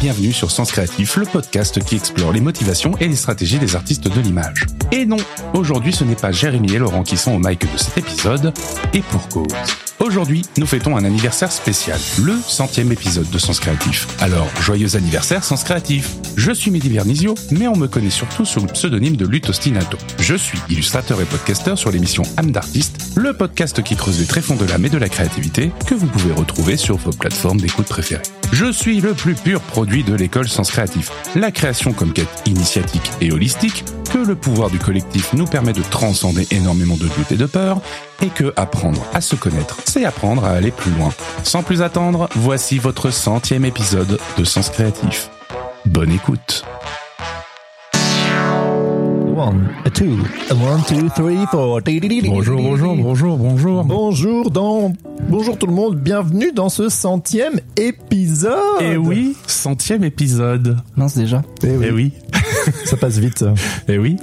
Bienvenue sur Sens Créatif, le podcast qui explore les motivations et les stratégies des artistes de l'image. Et non, aujourd'hui ce n'est pas Jérémy et Laurent qui sont au mic de cet épisode, et pour cause. Aujourd'hui, nous fêtons un anniversaire spécial, le centième épisode de Sens Créatif. Alors, joyeux anniversaire Sens Créatif Je suis Mehdi Vernizio, mais on me connaît surtout sous le pseudonyme de Lutostinato. Je suis illustrateur et podcasteur sur l'émission âme d'artiste, le podcast qui creuse les tréfonds de l'âme et de la créativité, que vous pouvez retrouver sur vos plateformes d'écoute préférées. Je suis le plus pur produit de l'école Sens Créatif, la création comme quête initiatique et holistique, que le pouvoir du collectif nous permet de transcender énormément de doutes et de peurs, et que apprendre à se connaître, c'est apprendre à aller plus loin. Sans plus attendre, voici votre centième épisode de Sens Créatif. Bonne écoute. One, a two, a one, two, three, four. Bonjour, bonjour, bonjour, bonjour. Bonjour dans, bonjour tout le monde, bienvenue dans ce centième épisode. Et Eh oui, centième épisode. Mince déjà. Eh Et oui, ça passe vite. et oui.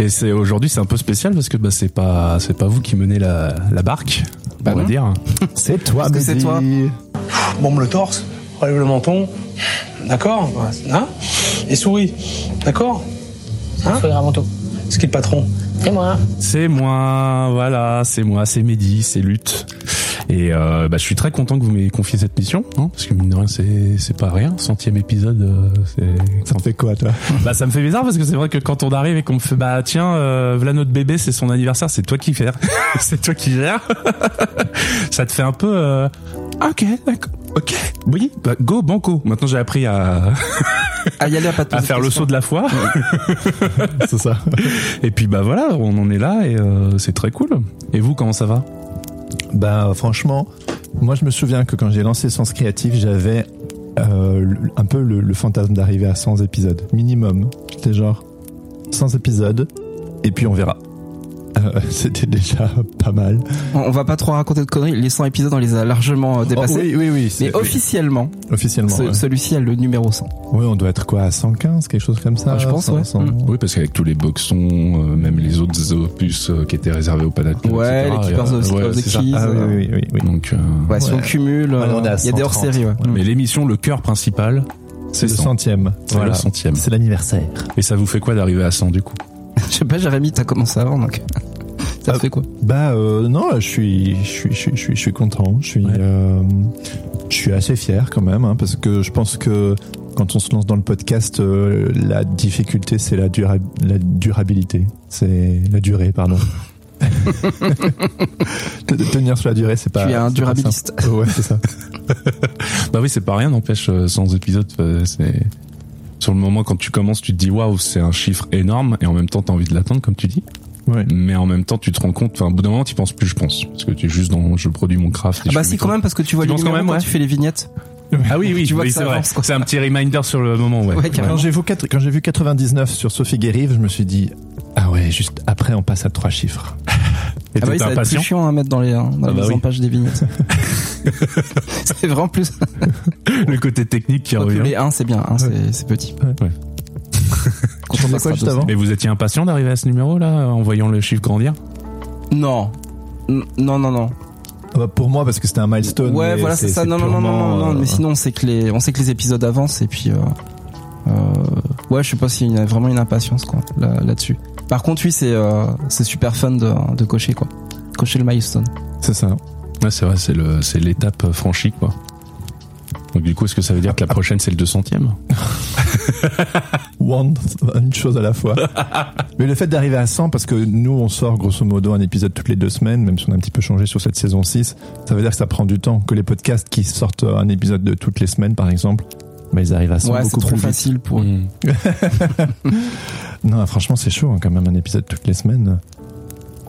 Et c'est aujourd'hui c'est un peu spécial parce que bah, c'est pas c'est pas vous qui menez la, la barque, Bah on va dire. C'est toi, Parce que c'est toi. bombe le torse, relève le menton, d'accord hein Et souris, d'accord hein. C'est qui le patron C'est moi. C'est moi, voilà, c'est moi, c'est Mehdi, c'est Lutte. Et euh, bah, je suis très content que vous m'ayez confié cette mission, hein, parce que mine de rien, c'est c'est pas rien. Centième épisode, euh, c'est Ça en fait quoi, toi Bah ça me fait bizarre parce que c'est vrai que quand on arrive et qu'on me fait bah tiens euh, voilà notre bébé c'est son anniversaire c'est toi qui gères c'est toi qui gères ça te fait un peu euh, ok d'accord ok. Oui bah go banco. Maintenant j'ai appris à, Ah, y aller à pas à faire le saut de la foi. C'est ça. et puis bah voilà on en est là et euh, c'est très cool. Et vous comment ça va? Bah franchement, moi je me souviens que quand j'ai lancé Sens Créatif, j'avais euh, un peu le, le fantasme d'arriver à 100 épisodes minimum. C'était genre 100 épisodes et puis on verra. Euh, C'était déjà pas mal. On, on va pas trop raconter de conneries. Les 100 épisodes, on les a largement euh, dépassés. Oh, oui, oui, oui. Mais officiellement, officiellement. ce- ouais. celui-ci a le numéro 100. Oui, on doit être quoi à 115, quelque chose comme ça. Ah, je pense, ouais. Mm. oui parce qu'avec tous les boxons euh, même les autres opus euh, qui étaient réservés au Panat Club, Ouais, etc., les Keepers of, ouais, the. Keys. Ah oui, oui, oui, oui. donc euh, Ouais, si on cumule, Ouais, on est à il y a des 130. hors-séries. Ouais. mais l'émission le cœur principal C'est le cent. centième. C'est le centième. C'est l'anniversaire. Et ça vous fait quoi d'arriver à 100 du coup? Je sais pas, Jérémy, t'as commencé avant, donc. Ça Ah. fait quoi? Bah euh, non, je suis, je suis, je suis, je suis, je suis content. Je suis, Ouais. euh, je suis assez fier quand même, hein, parce que je pense que quand on se lance dans le podcast, euh, la difficulté c'est la, dura- la durabilité, c'est la durée, pardon. tenir sur la durée, c'est pas. Tu es un durabiliste. Ouais, c'est ça. Bah oui, c'est pas rien, n'empêche, sans épisode, c'est... Sur le moment, quand tu commences, tu te dis waouh, c'est un chiffre énorme, et en même temps, t'as envie de l'atteindre, comme tu dis. Ouais. Mais en même temps, tu te rends compte, enfin, au bout d'un moment, tu penses plus, je pense. Parce que tu es juste dans, je produis mon craft. et Ah je bah si quand même parce que tu vois Tu les quand même, quand ouais. tu fais les vignettes. Ah oui, oui, Tu vois oui, c'est vrai. C'est un petit reminder sur le moment, ouais. Ouais. Quand j'ai vu, quatre- quand j'ai vu 99 sur Sophie Guérive, je me suis dit, ah ouais, juste après on passe à trois chiffres. Et Ah bah oui, ça va être chiant à mettre dans les, hein, dans Ah bah les oui. empages des vignettes. c'est vraiment plus. Le côté technique qui revient. les 1, c'est bien, 1, c'est- c'est petit. Ouais. Quand Tu on quoi juste avant Mais vous étiez impatient d'arriver à ce numéro, là, en voyant le chiffre grandir? Non. N- Non, non, non. Ah bah, pour moi, parce que c'était un milestone. Ouais, mais voilà, c'est ça. Non, non, non, non, non, non. purement, Mais euh, sinon, on sait que les, on sait que les épisodes avancent et puis, euh, euh, ouais, je sais pas s'il y a vraiment une impatience, quoi, là, là-dessus. Par contre, oui, c'est, euh, c'est super fun de, de cocher, quoi. Cocher le milestone. C'est ça. Ouais, c'est vrai, c'est le, c'est l'étape euh, franchie, quoi. Donc du coup, est-ce que ça veut dire que la prochaine c'est le 200ème One, une chose à la fois. Mais le fait d'arriver à 100, parce que nous, on sort grosso modo un épisode toutes les deux semaines, même si on a un petit peu changé sur cette saison 6, ça veut dire que ça prend du temps. Que les podcasts qui sortent un épisode de toutes les semaines, par exemple, bah, ils arrivent à 100 Ouais, c'est beaucoup trop plus vite. facile pour eux. Non, franchement, c'est chaud hein, quand même un épisode toutes les semaines.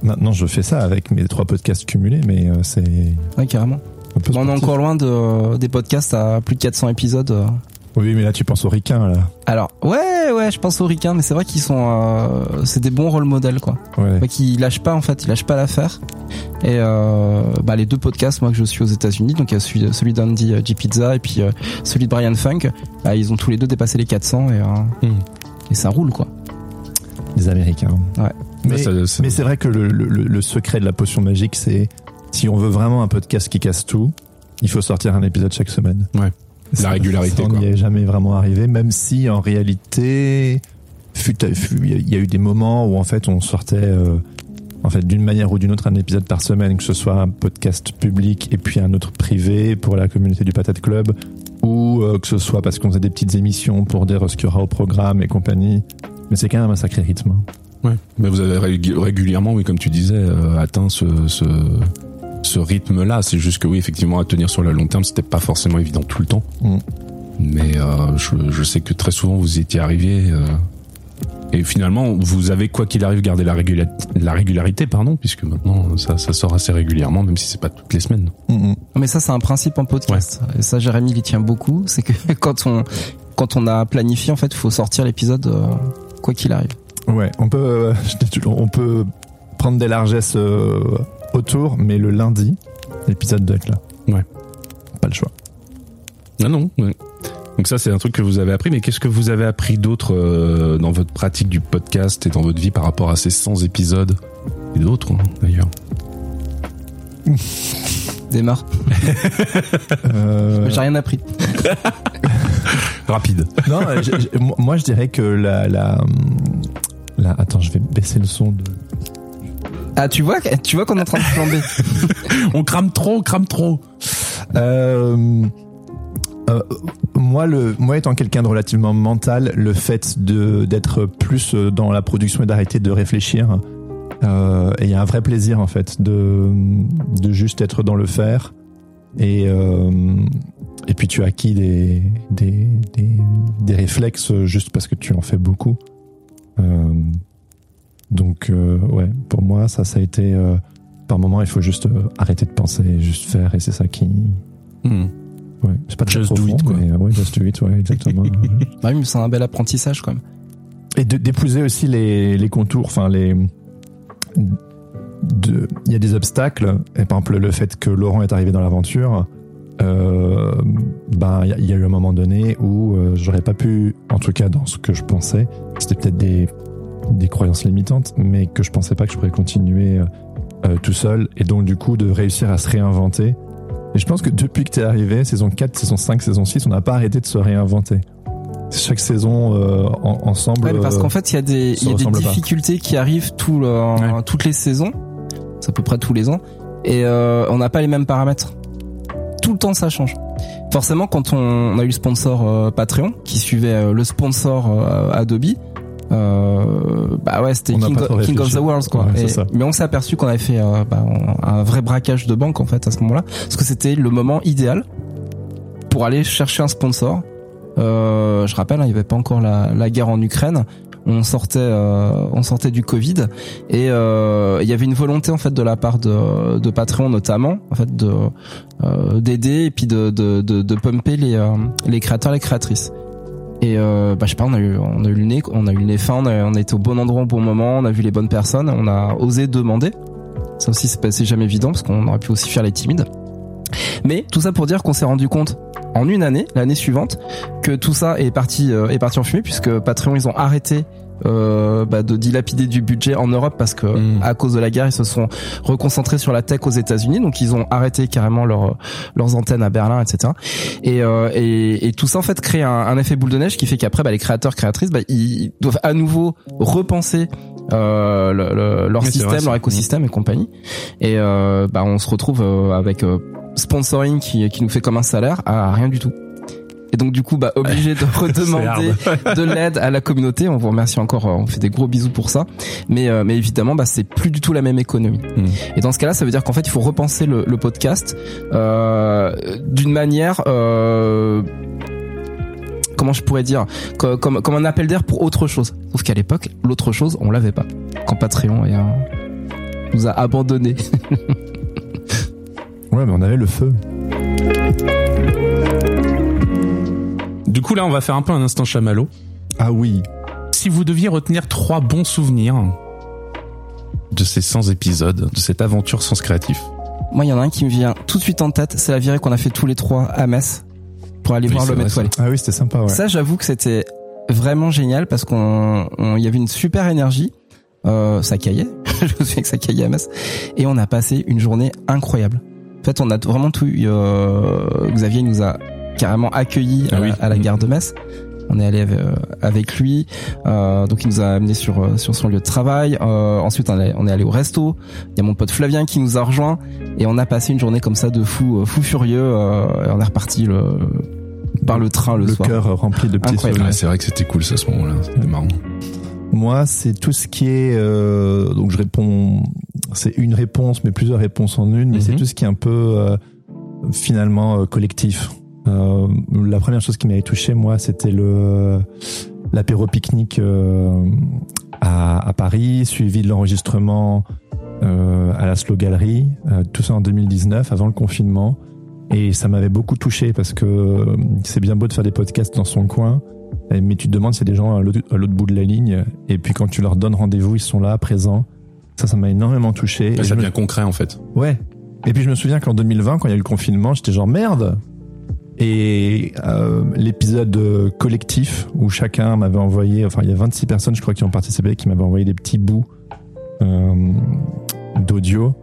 Maintenant, je fais ça avec mes trois podcasts cumulés, mais euh, c'est Ouais, carrément. on est encore loin de, des podcasts à plus de 400 épisodes. euh. Oui, mais là, tu penses aux ricains, là. Alors, ouais, ouais, je pense aux ricains, mais c'est vrai qu'ils sont, euh, c'est des bons rôle modèles, quoi. Ouais. Ouais, qui lâchent pas, en fait, ils lâchent pas l'affaire. Et euh, bah, les deux podcasts, moi, que je suis aux États-Unis, donc il y a celui, celui d'Andy euh, G. Pizza et puis euh, celui de Brian Funk, bah, ils ont tous les deux dépassé les 400 et, euh, Mm. et ça roule, quoi. Les Américains. Ouais. Mais, Ouais, ça- ça- mais c'est vrai que le, le- le- secret de la potion magique, c'est si on veut vraiment un podcast qui casse tout, il faut sortir un épisode chaque semaine. Ouais. La régularité, ça, on n'y est jamais vraiment arrivé, même si en réalité, il y a eu des moments où en fait on sortait, euh, en fait d'une manière ou d'une autre un épisode par semaine, que ce soit un podcast public et puis un autre privé pour la communauté du Patate Club, ou euh, que ce soit parce qu'on faisait des petites émissions pour dire ce qu'il y aura au programme et compagnie. Mais c'est quand même un sacré rythme. Ouais. Mais vous avez régu- régulièrement, oui, comme tu disais, euh, atteint ce, ce, ce rythme-là. C'est juste que oui, effectivement, à tenir sur le long terme, c'était pas forcément évident tout le temps. Mm. Mais euh, je, je sais que très souvent vous y étiez arrivé. euh, et finalement, vous avez quoi qu'il arrive gardé la, régula- la régularité, pardon, puisque maintenant ça, ça sort assez régulièrement, même si c'est pas toutes les semaines. Mm, mm. Mais ça, c'est un principe en podcast. Et ça, Jérémy, il y tient beaucoup. C'est que quand on, quand on a planifié, en fait, il faut sortir l'épisode euh, quoi qu'il arrive. Ouais, on peut, euh, je dis toujours, on peut prendre des largesses euh, autour, mais le lundi, l'épisode doit être là. Ouais. Pas le choix. Ah non. ouais. Donc ça, c'est un truc que vous avez appris. Mais qu'est-ce que vous avez appris d'autre euh, dans votre pratique du podcast et dans votre vie par rapport à ces 100 épisodes et d'autres hein, d'ailleurs Démarre. Euh, J'ai rien appris. Rapide. non, moi- moi je dirais que la, la, attends, je vais baisser le son de. Ah, tu vois, tu vois qu'on est en train de flamber. on crame trop, on crame trop. Euh, euh, moi, le, moi étant quelqu'un de relativement mental, le fait de d'être plus dans la production et d'arrêter de réfléchir, euh, et il y a un vrai plaisir en fait de de juste être dans le faire. Et euh, et puis tu as acquis des des des, des réflexes juste parce que tu en fais beaucoup. Euh, donc euh, ouais, pour moi ça ça a été euh, par moment il faut juste euh, arrêter de penser, juste faire et c'est ça qui Hmm. Ouais, c'est pas très Just do profond, it, quoi. mais euh, ouais, just do it, ouais, exactement. Ouais. bah oui, mais c'est un bel apprentissage quand même. Et d'épouser aussi les, les contours, enfin les. de- Il y a des obstacles, et par exemple le fait que Laurent est arrivé dans l'aventure, euh, ben il y, a- il y a eu un moment donné où euh, j'aurais pas pu, en tout cas dans ce que je pensais, c'était peut-être des, des croyances limitantes, mais que je pensais pas que je pourrais continuer euh, euh, tout seul, et donc du coup de réussir à se réinventer. Et je pense que depuis que t'es arrivé, saison 4, saison 5, saison 6, on n'a pas arrêté de se réinventer. Chaque saison euh, en- ensemble. Ouais, parce qu'en fait, il y a des, y a des pas. difficultés qui arrivent tout le- Ouais. toutes les saisons. C'est à peu près tous les ans. Et euh, on n'a pas les mêmes paramètres. Tout le temps, ça change. Forcément, quand on, a eu le sponsor euh, Patreon, qui suivait euh, le sponsor euh, Adobe, euh, bah ouais, c'était King, of the World, quoi. Ouais, Et- mais on s'est aperçu qu'on avait fait euh, bah, un un vrai braquage de banque, en fait, à ce moment-là. Parce que c'était le moment idéal pour aller chercher un sponsor. Euh, je rappelle, hein, il n'y avait pas encore la, la guerre en Ukraine. On sortait, euh, on sortait du Covid et euh, il y avait une volonté en fait de la part de, de Patreon notamment, en fait euh, d'aider et puis de de, pumper les les créateurs, les créatrices. Et euh, bah je sais pas, on a eu on a eu le nez, on a eu le nez fin, on a, on a été au bon endroit au bon moment, on a vu les bonnes personnes, on a osé demander. Ça aussi c'est jamais évident parce qu'on aurait pu aussi faire les timides. Mais tout ça pour dire qu'on s'est rendu compte en une année, l'année suivante, que tout ça est parti euh, est parti en fumée puisque Patreon ils ont arrêté euh, bah, de dilapider du budget en Europe parce que Mm. à cause de la guerre ils se sont reconcentrés sur la tech aux États-Unis. Donc ils ont arrêté carrément leur, leurs antennes à Berlin etc et, euh, et, et tout ça en fait crée un, un effet boule de neige qui fait qu'après bah, les créateurs créatrices bah, ils doivent à nouveau repenser euh, le- le- leur système leur écosystème et compagnie. Et euh, bah, on se retrouve euh, avec euh, sponsoring qui, qui nous fait comme un salaire à rien du tout et donc du coup bah obligé de redemander de l'aide à la communauté on vous remercie encore euh, on fait des gros bisous pour ça mais euh, mais évidemment bah c'est plus du tout la même économie Mm. et dans ce cas-là ça veut dire qu'en fait il faut repenser le, le podcast euh, d'une manière euh, comment je pourrais dire, comme, comme, comme un appel d'air pour autre chose. Sauf qu'à l'époque, l'autre chose, on l'avait pas. Quand Patreon et, euh, nous a abandonnés. Ouais, mais on avait le feu. Du coup, là, on va faire un peu un instant chamallow. Ah oui. Si vous deviez retenir trois bons souvenirs de ces 100 épisodes, de cette aventure Sens Créatif, Moi, il y en a un qui me vient tout de suite en tête, c'est la virée qu'on a fait tous les trois à Metz pour aller Oui, voir l'homme étoilé. Ah oui, c'était sympa, ouais. Ça, j'avoue que c'était vraiment génial parce qu'on, on- il y avait une super énergie. Euh, ça caillait. je me souviens que ça caillait à Metz. Et on a passé une journée incroyable. En fait, on a vraiment tout eu. Euh, Xavier nous a carrément accueillis Ah à, oui. à la gare de Metz. On est allé avec, euh, avec lui, euh, donc il nous a amené sur euh, sur son lieu de travail. Euh, ensuite, on est, on est allé au resto. Il y a mon pote Flavien qui nous a rejoint et on a passé une journée comme ça de fou, euh, fou furieux. Euh, et on est reparti le, par le train le, le soir. cœur rempli de petits souvenirs. Ouais, c'est vrai que c'était cool ça, à ce moment-là, c'était marrant. Moi, c'est tout ce qui est euh, donc je réponds, c'est une réponse, mais plusieurs réponses en une, mais Mhm. c'est tout ce qui est un peu euh, finalement euh, collectif. Euh, la première chose qui m'avait touché, moi, c'était le l'apéro pique-nique euh, à, à Paris, suivi de l'enregistrement euh, à la Slow Gallery, euh, tout ça en 2019, avant le confinement. Et ça m'avait beaucoup touché parce que c'est bien beau de faire des podcasts dans son coin, mais tu te demandes s'il y a des gens à l'autre bout de la ligne, et puis quand tu leur donnes rendez-vous, ils sont là, présents. Ça, ça m'a énormément touché. Ça me- devient concret en fait. Ouais. Et puis je me souviens qu'en 2020, quand il y a eu le confinement, j'étais genre merde. Et euh, l'épisode euh, collectif où chacun m'avait envoyé, enfin il y a 26 personnes, je crois, qui ont participé, qui m'avaient envoyé des petits bouts euh, d'audio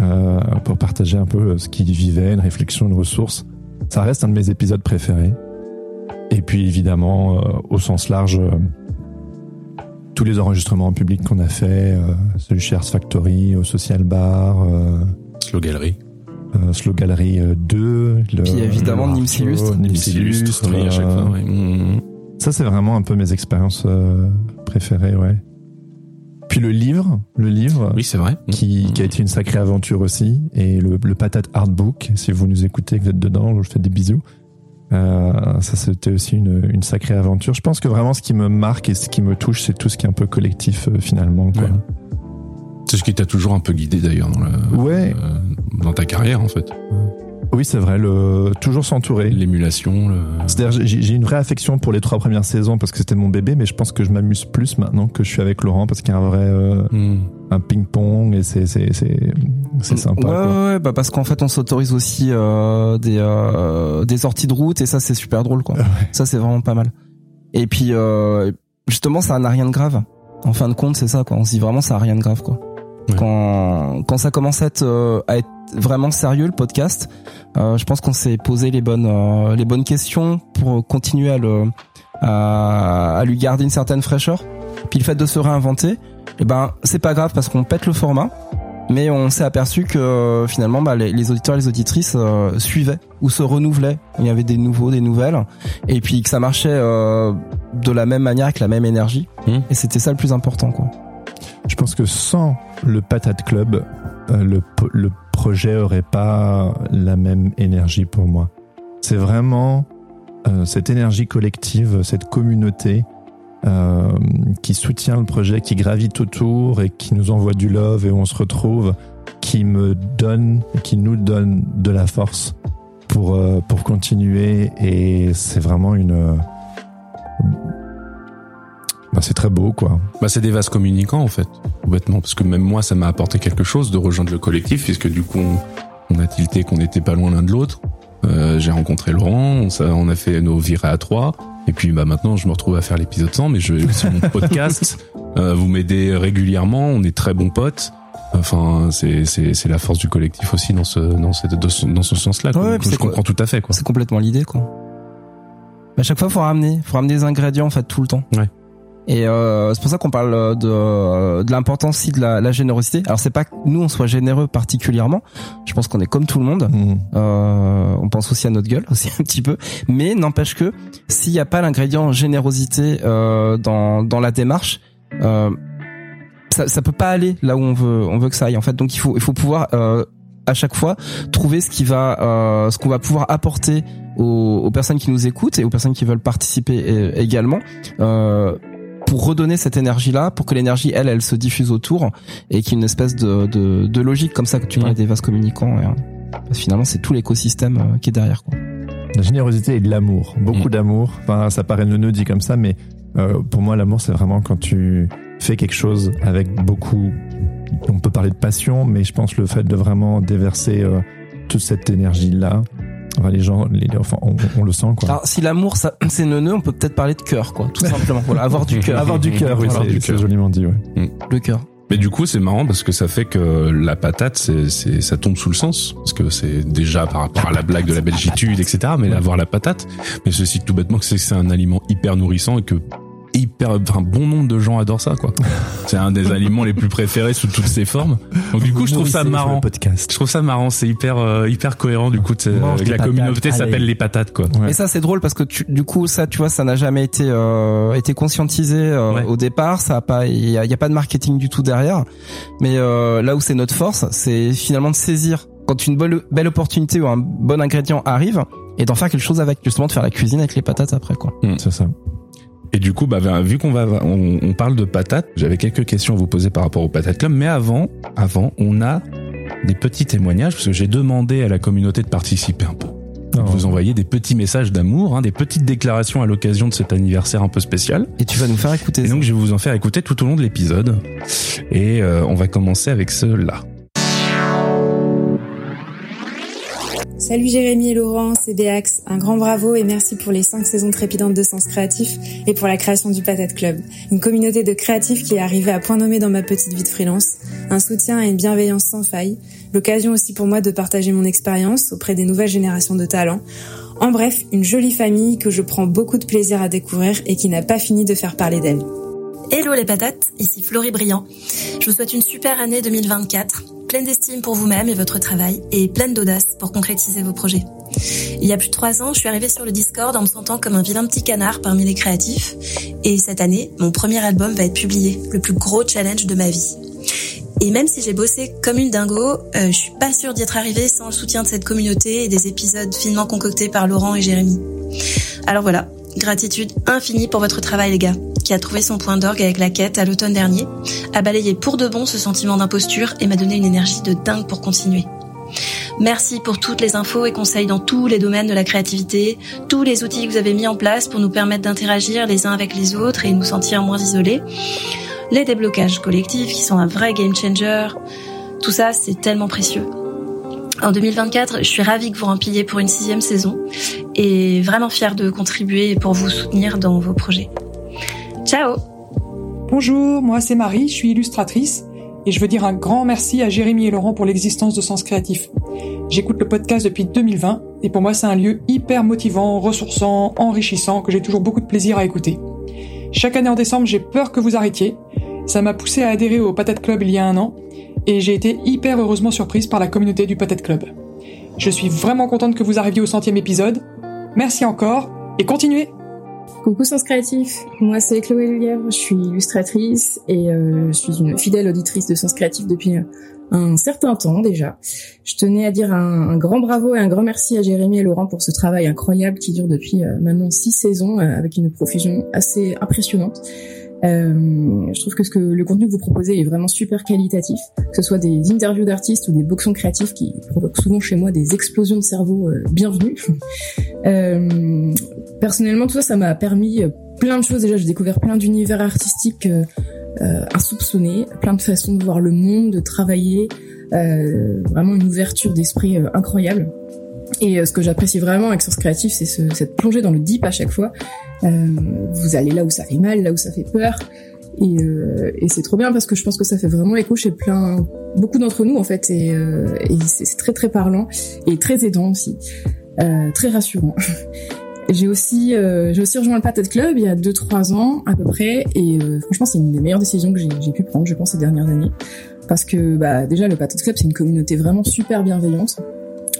euh, pour partager un peu ce qu'ils vivaient, une réflexion, une ressource. Ça reste un de mes épisodes préférés. Et puis évidemment, euh, au sens large, euh, tous les enregistrements en public qu'on a fait, euh, celui chez Ars Factory, au Social Bar, euh, Slow Gallery. euh, Slow Gallery euh, 2, le, Puis évidemment, le Arto, Illustre. S'illustre, Illustre, oui, à chaque fois. ouais. Mmh. Ça, c'est vraiment un peu mes expériences euh, préférées, ouais. Puis le livre, le livre, Oui, c'est vrai. qui, Mmh. qui a été une sacrée aventure aussi, et le, le Patate Artbook, si vous nous écoutez, que vous êtes dedans, je vous fais des bisous. Euh, ça, c'était aussi une, une sacrée aventure. Je pense que vraiment, ce qui me marque et ce qui me touche, c'est tout ce qui est un peu collectif, euh, finalement. Quoi. Ouais. C'est ce qui t'a toujours un peu guidé d'ailleurs dans, Ouais. euh, dans ta carrière en fait. Oui, c'est vrai, le, toujours s'entourer. L'émulation, le... C'est-à-dire, j'ai j'ai une vraie affection pour les trois premières saisons parce que c'était mon bébé, mais je pense que je m'amuse plus maintenant que je suis avec Laurent parce qu'il y a un vrai euh, Mmh. Un ping-pong et c'est c'est c'est c'est sympa. Ouais, quoi. ouais, ouais, bah parce qu'en fait on s'autorise aussi euh, des euh, des sorties de route et ça c'est super drôle quoi. Ça c'est vraiment pas mal. Et puis euh, justement ça n'a rien de grave. En fin de compte c'est ça quoi. On se dit vraiment ça a rien de grave quoi. Ouais. Quand quand ça commence à être euh, à être vraiment sérieux le podcast, euh, je pense qu'on s'est posé les bonnes euh, les bonnes questions pour continuer à le à, à lui garder une certaine fraîcheur. Puis le fait de se réinventer, eh ben c'est pas grave parce qu'on pète le format mais on s'est aperçu que euh, finalement bah, les, les auditeurs et les auditrices euh, suivaient ou se renouvelaient. Il y avait des nouveaux, des nouvelles, et puis que ça marchait euh, de la même manière, avec la même énergie. Mmh. Et c'était ça le plus important, quoi. Je pense que sans le Patate Club, euh, le le projet aurait pas la même énergie pour moi. C'est vraiment euh, cette énergie collective, cette communauté euh, qui soutient le projet, qui gravite autour et qui nous envoie du love et où on se retrouve, qui me donne, qui nous donne de la force pour euh, pour continuer et c'est vraiment une euh, bah, c'est très beau quoi. Bah, c'est des vases communicants en fait, complètement. Parce que même moi, ça m'a apporté quelque chose de rejoindre le collectif, puisque du coup, on, a tilté qu'on n'était pas loin l'un de l'autre. J'ai rencontré Laurent, on a fait nos virées à trois. Et puis bah maintenant, je me retrouve à faire l'épisode 100, mais je vais sur mon podcast. Euh, vous m'aidez régulièrement, on est très bons potes. Enfin, c'est c'est c'est la force du collectif aussi dans ce dans cette dans ce, sens-là. Ouais, je comprends tout à fait quoi. C'est complètement l'idée, quoi. À chaque fois, faut ramener, faut ramener des ingrédients en fait tout le temps. Ouais. Et euh, c'est pour ça qu'on parle de euh, de l'importance aussi de la, la générosité. Alors c'est pas que nous on soit généreux particulièrement. Je pense qu'on est comme tout le monde. Mm. Euh, on pense aussi à notre gueule aussi un petit peu, mais n'empêche que s'il n'y a pas l'ingrédient générosité euh, dans dans la démarche, euh, ça ça peut pas aller là où on veut on veut que ça aille en fait. Donc il faut il faut pouvoir euh, à chaque fois trouver ce qui va euh, ce qu'on va pouvoir apporter aux, aux, personnes qui nous écoutent et aux personnes qui veulent participer euh, également. Euh, pour redonner cette énergie-là, pour que l'énergie, elle, elle se diffuse autour et qu'il y ait une espèce de, de, de logique comme ça que tu parlais des vases communicants. Et, hein. parce que finalement, c'est tout l'écosystème euh, qui est derrière. Quoi. La générosité et de l'amour, beaucoup d'amour. Enfin, ça paraît neuneux dit comme ça, mais euh, pour moi, l'amour, c'est vraiment quand tu fais quelque chose avec beaucoup. On peut parler de passion, mais je pense le fait de vraiment déverser euh, toute cette énergie-là. Enfin, les gens, les, enfin, on, on, le sent quoi. Alors, si l'amour, c'est neuneux, on peut peut-être parler de cœur, quoi, tout simplement. voilà, avoir du cœur. Avoir du cœur, oui, c'est joliment dit, ouais. Mm. Le cœur. Mais du coup, c'est marrant parce que ça fait que la patate, c'est, c'est, ça tombe sous le sens. Parce que c'est déjà par rapport à la blague de la belgitude, etc. Mais avoir la patate. Mais ceci tout bêtement que c'est, c'est un aliment hyper nourrissant et que hyper, enfin, bon nombre de gens adorent ça, quoi. C'est un des aliments les plus préférés sous toutes ses formes. Donc du coup, je trouve ça marrant. Podcast. Je trouve ça marrant. C'est hyper, euh, hyper cohérent. Du coup, la communauté s'appelle les patates, quoi. Ouais. Et ça, c'est drôle parce que tu, du coup, ça, tu vois, ça n'a jamais été euh, été conscientisé euh, ouais. au départ. Ça a pas, il y a, y a, pas de marketing du tout derrière. Mais euh, là où c'est notre force, c'est finalement de saisir quand une belle, belle opportunité ou un bon ingrédient arrive et d'en faire quelque chose avec, justement de faire la cuisine avec les patates après, quoi. Mmh. C'est ça. Et du coup, bah, vu qu'on va, on, on, parle de patates, j'avais quelques questions à vous poser par rapport au patates club. Mais avant, avant, on a des petits témoignages parce que j'ai demandé à la communauté de participer un peu. Oh. Vous envoyez des petits messages d'amour, hein, des petites déclarations à l'occasion de cet anniversaire un peu spécial. Et tu vas nous faire écouter. Et ça. donc je vais vous en faire écouter tout au long de l'épisode. Et euh, on va commencer avec ceux-là. Salut Jérémy et Laurent, c'est Béax. Un grand bravo et merci pour les 5 saisons trépidantes de Sens Créatif et pour la création du Patate Club. Une communauté de créatifs qui est arrivée à point nommé dans ma petite vie de freelance. Un soutien et une bienveillance sans faille. L'occasion aussi pour moi de partager mon expérience auprès des nouvelles générations de talents. En bref, une jolie famille que je prends beaucoup de plaisir à découvrir et qui n'a pas fini de faire parler d'elle. Hello les patates, ici Florie Briand. Je vous souhaite une super année 2024, pleine d'estime pour vous-même et votre travail, et pleine d'audace pour concrétiser vos projets. Il y a plus de trois ans, je suis arrivée sur le Discord en me sentant comme un vilain petit canard parmi les créatifs, et cette année, mon premier album va être publié, le plus gros challenge de ma vie. Et même si j'ai bossé comme une dingo, euh, je suis pas sûre d'y être arrivée sans le soutien de cette communauté et des épisodes finement concoctés par Laurent et Jérémy. Alors voilà, gratitude infinie pour votre travail les gars qui a trouvé son point d'orgue avec la quête à l'automne dernier, a balayé pour de bon ce sentiment d'imposture et m'a donné une énergie de dingue pour continuer. Merci pour toutes les infos et conseils dans tous les domaines de la créativité, tous les outils que vous avez mis en place pour nous permettre d'interagir les uns avec les autres et nous sentir moins isolés, les déblocages collectifs qui sont un vrai game changer, tout ça c'est tellement précieux. En 2024, je suis ravie que vous rempliez pour une sixième saison et vraiment fière de contribuer pour vous soutenir dans vos projets. Ciao Bonjour, moi c'est Marie, je suis illustratrice et je veux dire un grand merci à Jérémy et Laurent pour l'existence de Sens Créatif. J'écoute le podcast depuis 2020 et pour moi c'est un lieu hyper motivant, ressourçant, enrichissant que j'ai toujours beaucoup de plaisir à écouter. Chaque année en décembre, j'ai peur que vous arrêtiez. Ça m'a poussé à adhérer au Patate Club il y a un an et j'ai été hyper heureusement surprise par la communauté du Patate Club. Je suis vraiment contente que vous arriviez au centième épisode. Merci encore et continuez Coucou Sens Créatif, moi c'est Chloé Lelièvre, je suis illustratrice et euh, je suis une fidèle auditrice de Sens Créatif depuis un certain temps déjà. Je tenais à dire un, grand bravo et un grand merci à Jérémy et Laurent pour ce travail incroyable qui dure depuis euh, maintenant six saisons euh, avec une profusion assez impressionnante. Euh, je trouve que ce que le contenu que vous proposez est vraiment super qualitatif, que ce soit des interviews d'artistes ou des boxons créatifs qui provoquent souvent chez moi des explosions de cerveau euh, bienvenues. euh, personnellement, tout ça, ça m'a permis plein de choses. Déjà, j'ai découvert plein d'univers artistiques euh, insoupçonnés, plein de façons de voir le monde, de travailler, euh, vraiment une ouverture d'esprit euh, incroyable. Et ce que j'apprécie vraiment avec Source Créatif, c'est ce, cette plongée dans le deep à chaque fois. Euh, vous allez là où ça fait mal, là où ça fait peur. Et, euh, et c'est trop bien parce que je pense que ça fait vraiment écho chez plein, beaucoup d'entre nous en fait. Et, euh, et c'est très très parlant et très aidant aussi, euh, très rassurant. j'ai aussi j'ai aussi rejoint le Patate Club il y a 2-3 ans à peu près. Et franchement, c'est une des meilleures décisions que j'ai pu prendre, je pense, ces dernières années. Parce que bah, déjà, le Patate Club, c'est une communauté vraiment super bienveillante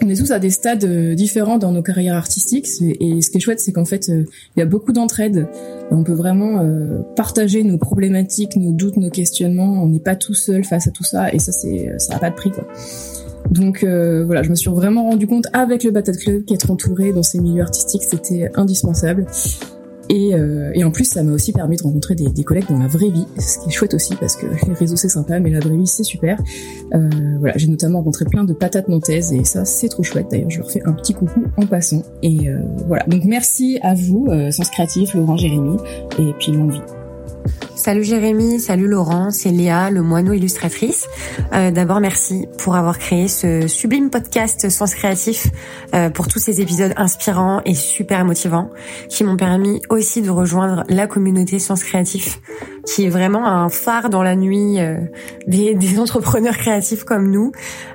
on est tous à des stades différents dans nos carrières artistiques. Et ce qui est chouette c'est qu'en fait il y a beaucoup d'entraide. On peut vraiment partager nos problématiques nos doutes nos questionnements. On n'est pas tout seul face à tout ça. Et ça c'est ça a pas de prix quoi. Donc euh, voilà, je me suis vraiment rendu compte avec le Battle Club qu'être entouré dans ces milieux artistiques c'était indispensable. Et, euh, et, en plus, ça m'a aussi permis de rencontrer des, collègues dans la vraie vie, ce qui est chouette aussi parce que les réseaux c'est sympa, mais la vraie vie c'est super. Euh, voilà, j'ai notamment rencontré plein de patates montaises et ça c'est trop chouette. D'ailleurs, je leur fais un petit coucou en passant. Et euh, voilà, donc merci à vous, Sens Créatif, Laurent, Jérémy, et puis longue vie. Salut Jérémy, salut Laurent, c'est Léa, le moineau illustratrice. Euh, D'abord, merci pour avoir créé ce sublime podcast Sens Créatif euh, pour tous ces épisodes inspirants et super motivants qui m'ont permis aussi de rejoindre la communauté Sens Créatif qui est vraiment un phare dans la nuit euh, des, entrepreneurs créatifs comme nous.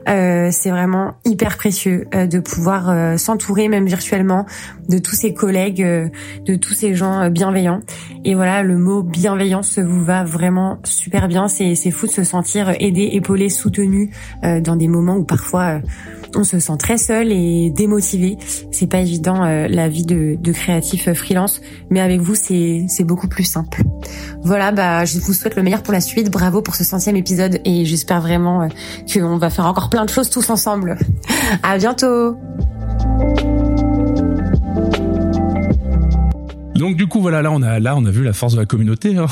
Euh, c'est vraiment hyper précieux euh, de pouvoir euh, s'entourer même virtuellement de tous ces collègues, de tous ces gens bienveillants. Et voilà, le mot bienveillance vous va vraiment super bien. C'est fou de se sentir aidé, épaulé, soutenu dans des moments où parfois on se sent très seul et démotivé. C'est pas évident euh, la vie de, de créatif euh, freelance, mais avec vous c'est c'est beaucoup plus simple. Voilà, bah je vous souhaite le meilleur pour la suite. Bravo pour ce centième épisode et j'espère vraiment euh, qu'on va faire encore plein de choses tous ensemble. À bientôt. Donc du coup voilà là on a là on a vu la force de la communauté. Hein.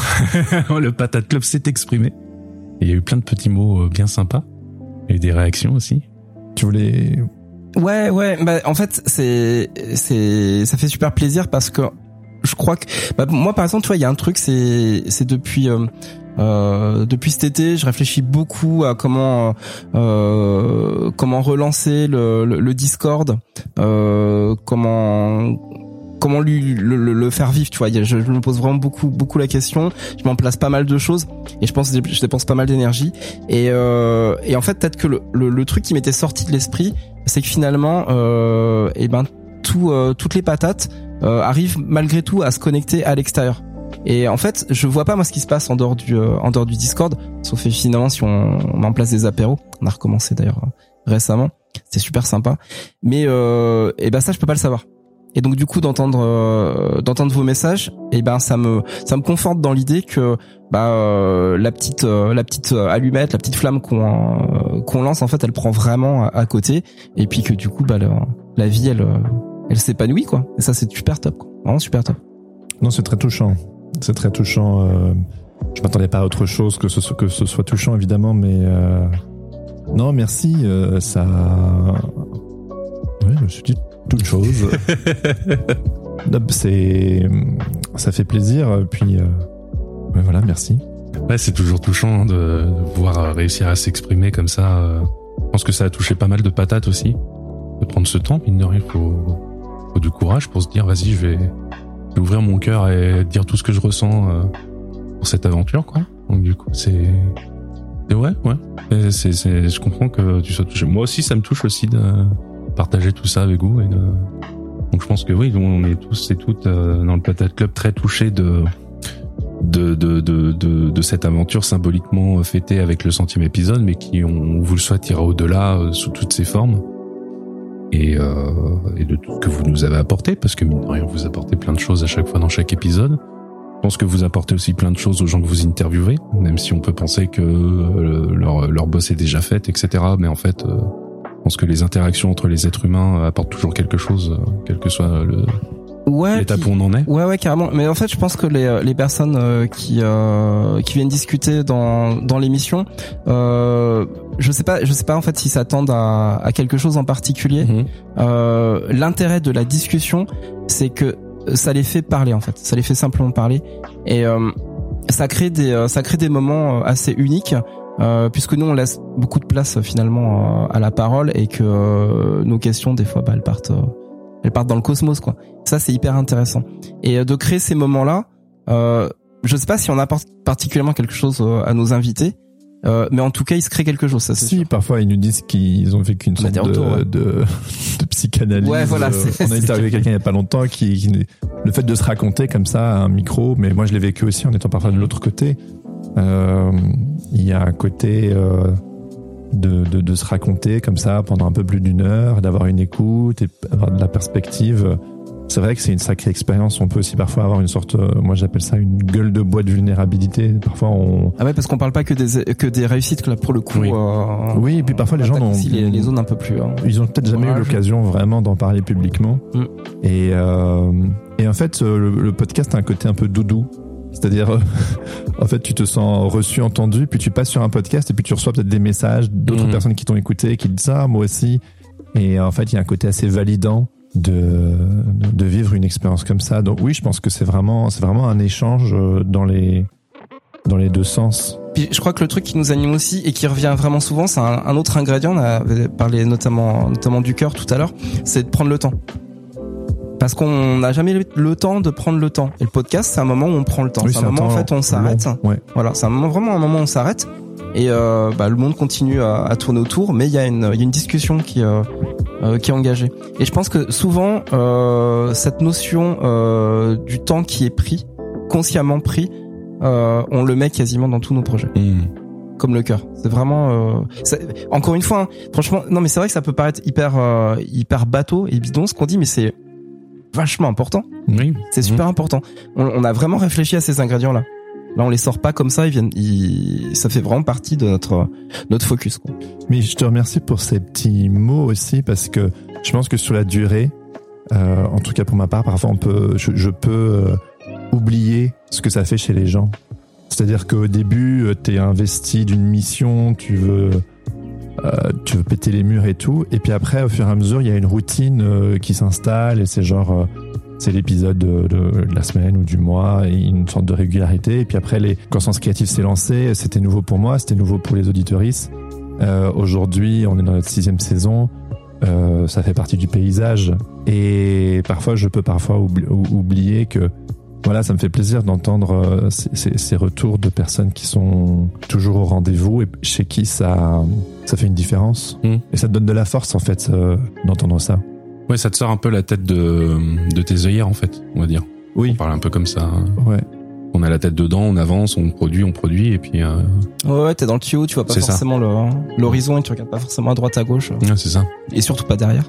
le patate club s'est exprimé. il y a eu plein de petits mots bien sympas et des réactions aussi. Tu voulais Ouais, ouais. Bah, en fait, c'est, c'est, ça fait super plaisir parce que je crois que, bah, moi, par exemple, tu vois, il y a un truc, c'est, c'est depuis, euh, euh, depuis cet été, je réfléchis beaucoup à comment, euh, comment relancer le, le, le Discord, euh, comment comment le, faire vivre tu vois je, me pose vraiment beaucoup beaucoup la question je m'en place pas mal de choses et je pense je dépense pas mal d'énergie et euh, et en fait peut-être que le, truc qui m'était sorti de l'esprit c'est que finalement euh, et eh ben euh, toutes les patates euh, arrivent malgré tout à se connecter à l'extérieur et en fait, je vois pas moi ce qui se passe en dehors du euh, en dehors du Discord, sauf finalement si on, on en place des apéros. On a recommencé d'ailleurs récemment, c'est super sympa. Mais et ben ça, je peux pas le savoir. Et donc du coup d'entendre euh, d'entendre vos messages, et eh ben ça me ça me conforte dans l'idée que bah euh, la petite euh, la petite allumette, la petite flamme qu'on qu'on lance en fait, elle prend vraiment à, côté et puis que du coup bah la, vie elle elle s'épanouit quoi. Et ça c'est super top quoi. Vraiment super top. Non, c'est très touchant. C'est très touchant je m'attendais pas à autre chose que ce que ce soit touchant évidemment mais non, merci ça Ouais, je me suis dit toute chose. c'est, ça fait plaisir. Puis, euh, voilà, merci. Ouais, c'est toujours touchant hein, de, voir euh, réussir à s'exprimer comme ça. Euh. Je pense que ça a touché pas mal de patates aussi. De prendre ce temps, mine de rien, faut, faut du courage pour se dire, vas-y, je vais, ouvrir mon cœur et dire tout ce que je ressens pour cette aventure, quoi. Donc du coup, c'est, ouais, ouais. C'est, c'est, je comprends que tu sois touché. Moi aussi, ça me touche aussi de, partager tout ça avec vous. Donc je pense que oui, on est tous et toutes euh, dans le Patate Club très touchés de de, de, de, de, cette aventure symboliquement fêtée avec le centième épisode, mais qui, on vous le souhaite, ira au-delà euh, sous toutes ses formes. Et, euh, et de tout ce que vous nous avez apporté, parce que mine de rien, vous apportez plein de choses à chaque fois dans chaque épisode. Je pense que vous apportez aussi plein de choses aux gens que vous interviewez, même si on peut penser que leur, leur boss est déjà fait, etc. Mais en fait, je pense que les interactions entre les êtres humains apportent toujours quelque chose, euh, quel que soit le, ouais, l'étape où on en est. Ouais, ouais, carrément. Mais en fait, je pense que les, euh, les personnes euh, qui qui viennent discuter dans dans l'émission, euh, je sais pas, je sais pas en fait s'ils s'attendent à, à quelque chose en particulier. Euh, L'intérêt de la discussion, c'est que ça les fait parler en fait, ça les fait simplement parler et ça crée des ça crée des moments assez uniques euh, puisque nous on laisse beaucoup de place euh, finalement euh, à la parole et que nos questions des fois bah, elles partent elles partent dans le cosmos quoi. Ça c'est hyper intéressant et de créer ces moments là. je sais pas si on apporte particulièrement quelque chose à nos invités. Euh, mais en tout cas, il se crée quelque chose, ça Si, parfois ils nous disent qu'ils ont vécu une sorte de, de, de, psychanalyse. Ouais, voilà. on a interviewé quelqu'un il y a pas longtemps qui, qui, le fait de se raconter comme ça à un micro, mais moi je l'ai vécu aussi en étant parfois de l'autre côté. Euh, il y a un côté euh, de, de, de, se raconter comme ça pendant un peu plus d'une heure, d'avoir une écoute et avoir de la perspective. c'est vrai que c'est une sacrée expérience. On peut aussi parfois avoir une sorte, euh, moi j'appelle ça une gueule de bois de vulnérabilité. Parfois on. Ah ouais, parce qu'on parle pas que des que des réussites que là pour le coup. Oui. euh, Oui, et puis parfois les gens aussi les, les zones un peu plus. hein. Ils ont peut-être jamais eu l'occasion vraiment d'en parler publiquement. Mm. Et, euh, et en fait, le, le podcast a un côté un peu doudou. C'est-à-dire, euh, en fait, tu te sens reçu, entendu, puis tu passes sur un podcast et puis tu reçois peut-être des messages d'autres Mm. personnes qui t'ont écouté, qui te disent ah moi aussi. Et en fait, il y a un côté assez validant de, de vivre une expérience comme ça. Donc oui, je pense que c'est vraiment, c'est vraiment un échange euh, dans les dans les deux sens. Puis je crois que le truc qui nous anime aussi et qui revient vraiment souvent, c'est un, un autre ingrédient. On avait parlé notamment notamment du cœur tout à l'heure, c'est de prendre le temps. Parce qu'on n'a jamais le- temps de prendre le temps. Et le podcast, c'est un moment où on prend le temps. Oui, c'est un moment en fait où on s'arrête. Ouais. Voilà, c'est un moment vraiment un moment où on s'arrête et euh, bah, le monde continue à, à tourner autour, mais il y a une il y a une discussion qui euh, euh, qui est engagée. Et je pense que souvent euh, cette notion euh, du temps qui est pris, consciemment pris, euh, on le met quasiment dans tous nos projets Hmm. comme le cœur. C'est vraiment euh, encore une fois, hein, franchement, non mais c'est vrai que ça peut paraître hyper euh, hyper bateau et bidon ce qu'on dit, mais c'est vachement important. Oui. C'est super important. On, on a vraiment réfléchi à ces ingrédients là. Là, on les sort pas comme ça. Ils viennent. Ils, ça fait vraiment partie de notre notre focus. Quoi. Mais je te remercie pour ces petits mots aussi parce que je pense que sur la durée, euh, en tout cas pour ma part, parfois on peut, je, je peux euh, oublier ce que ça fait chez les gens. C'est-à-dire qu'au début, tu es investi d'une mission, tu veux, euh, tu veux péter les murs et tout, et puis après, au fur et à mesure, il y a une routine euh, qui s'installe et c'est genre, euh, c'est l'épisode de, de- de la semaine ou du mois, et une sorte de régularité. Et puis après, les, quand Sens Créatif s'est lancé, c'était nouveau pour moi, c'était nouveau pour les auditoristes. Euh, Aujourd'hui, on est dans notre sixième saison. Euh, ça fait partie du paysage. Et parfois, je peux parfois oubli- ou- oublier que voilà, ça me fait plaisir d'entendre euh, ces, ces- ces retours de personnes qui sont toujours au rendez-vous et chez qui ça, ça fait une différence. Mm. Et ça te donne de la force, en fait, euh, d'entendre ça. Ouais, ça te sort un peu la tête de, de tes œillères, en fait, on va dire. Oui. On parle un peu comme ça. Ouais. On a la tête dedans, on avance, on produit, on produit, et puis, euh, Ouais, ouais, t'es dans le tuyau, tu vois pas forcément le l'horizon et tu regardes pas forcément à droite à gauche ouais, c'est ça. et surtout pas derrière.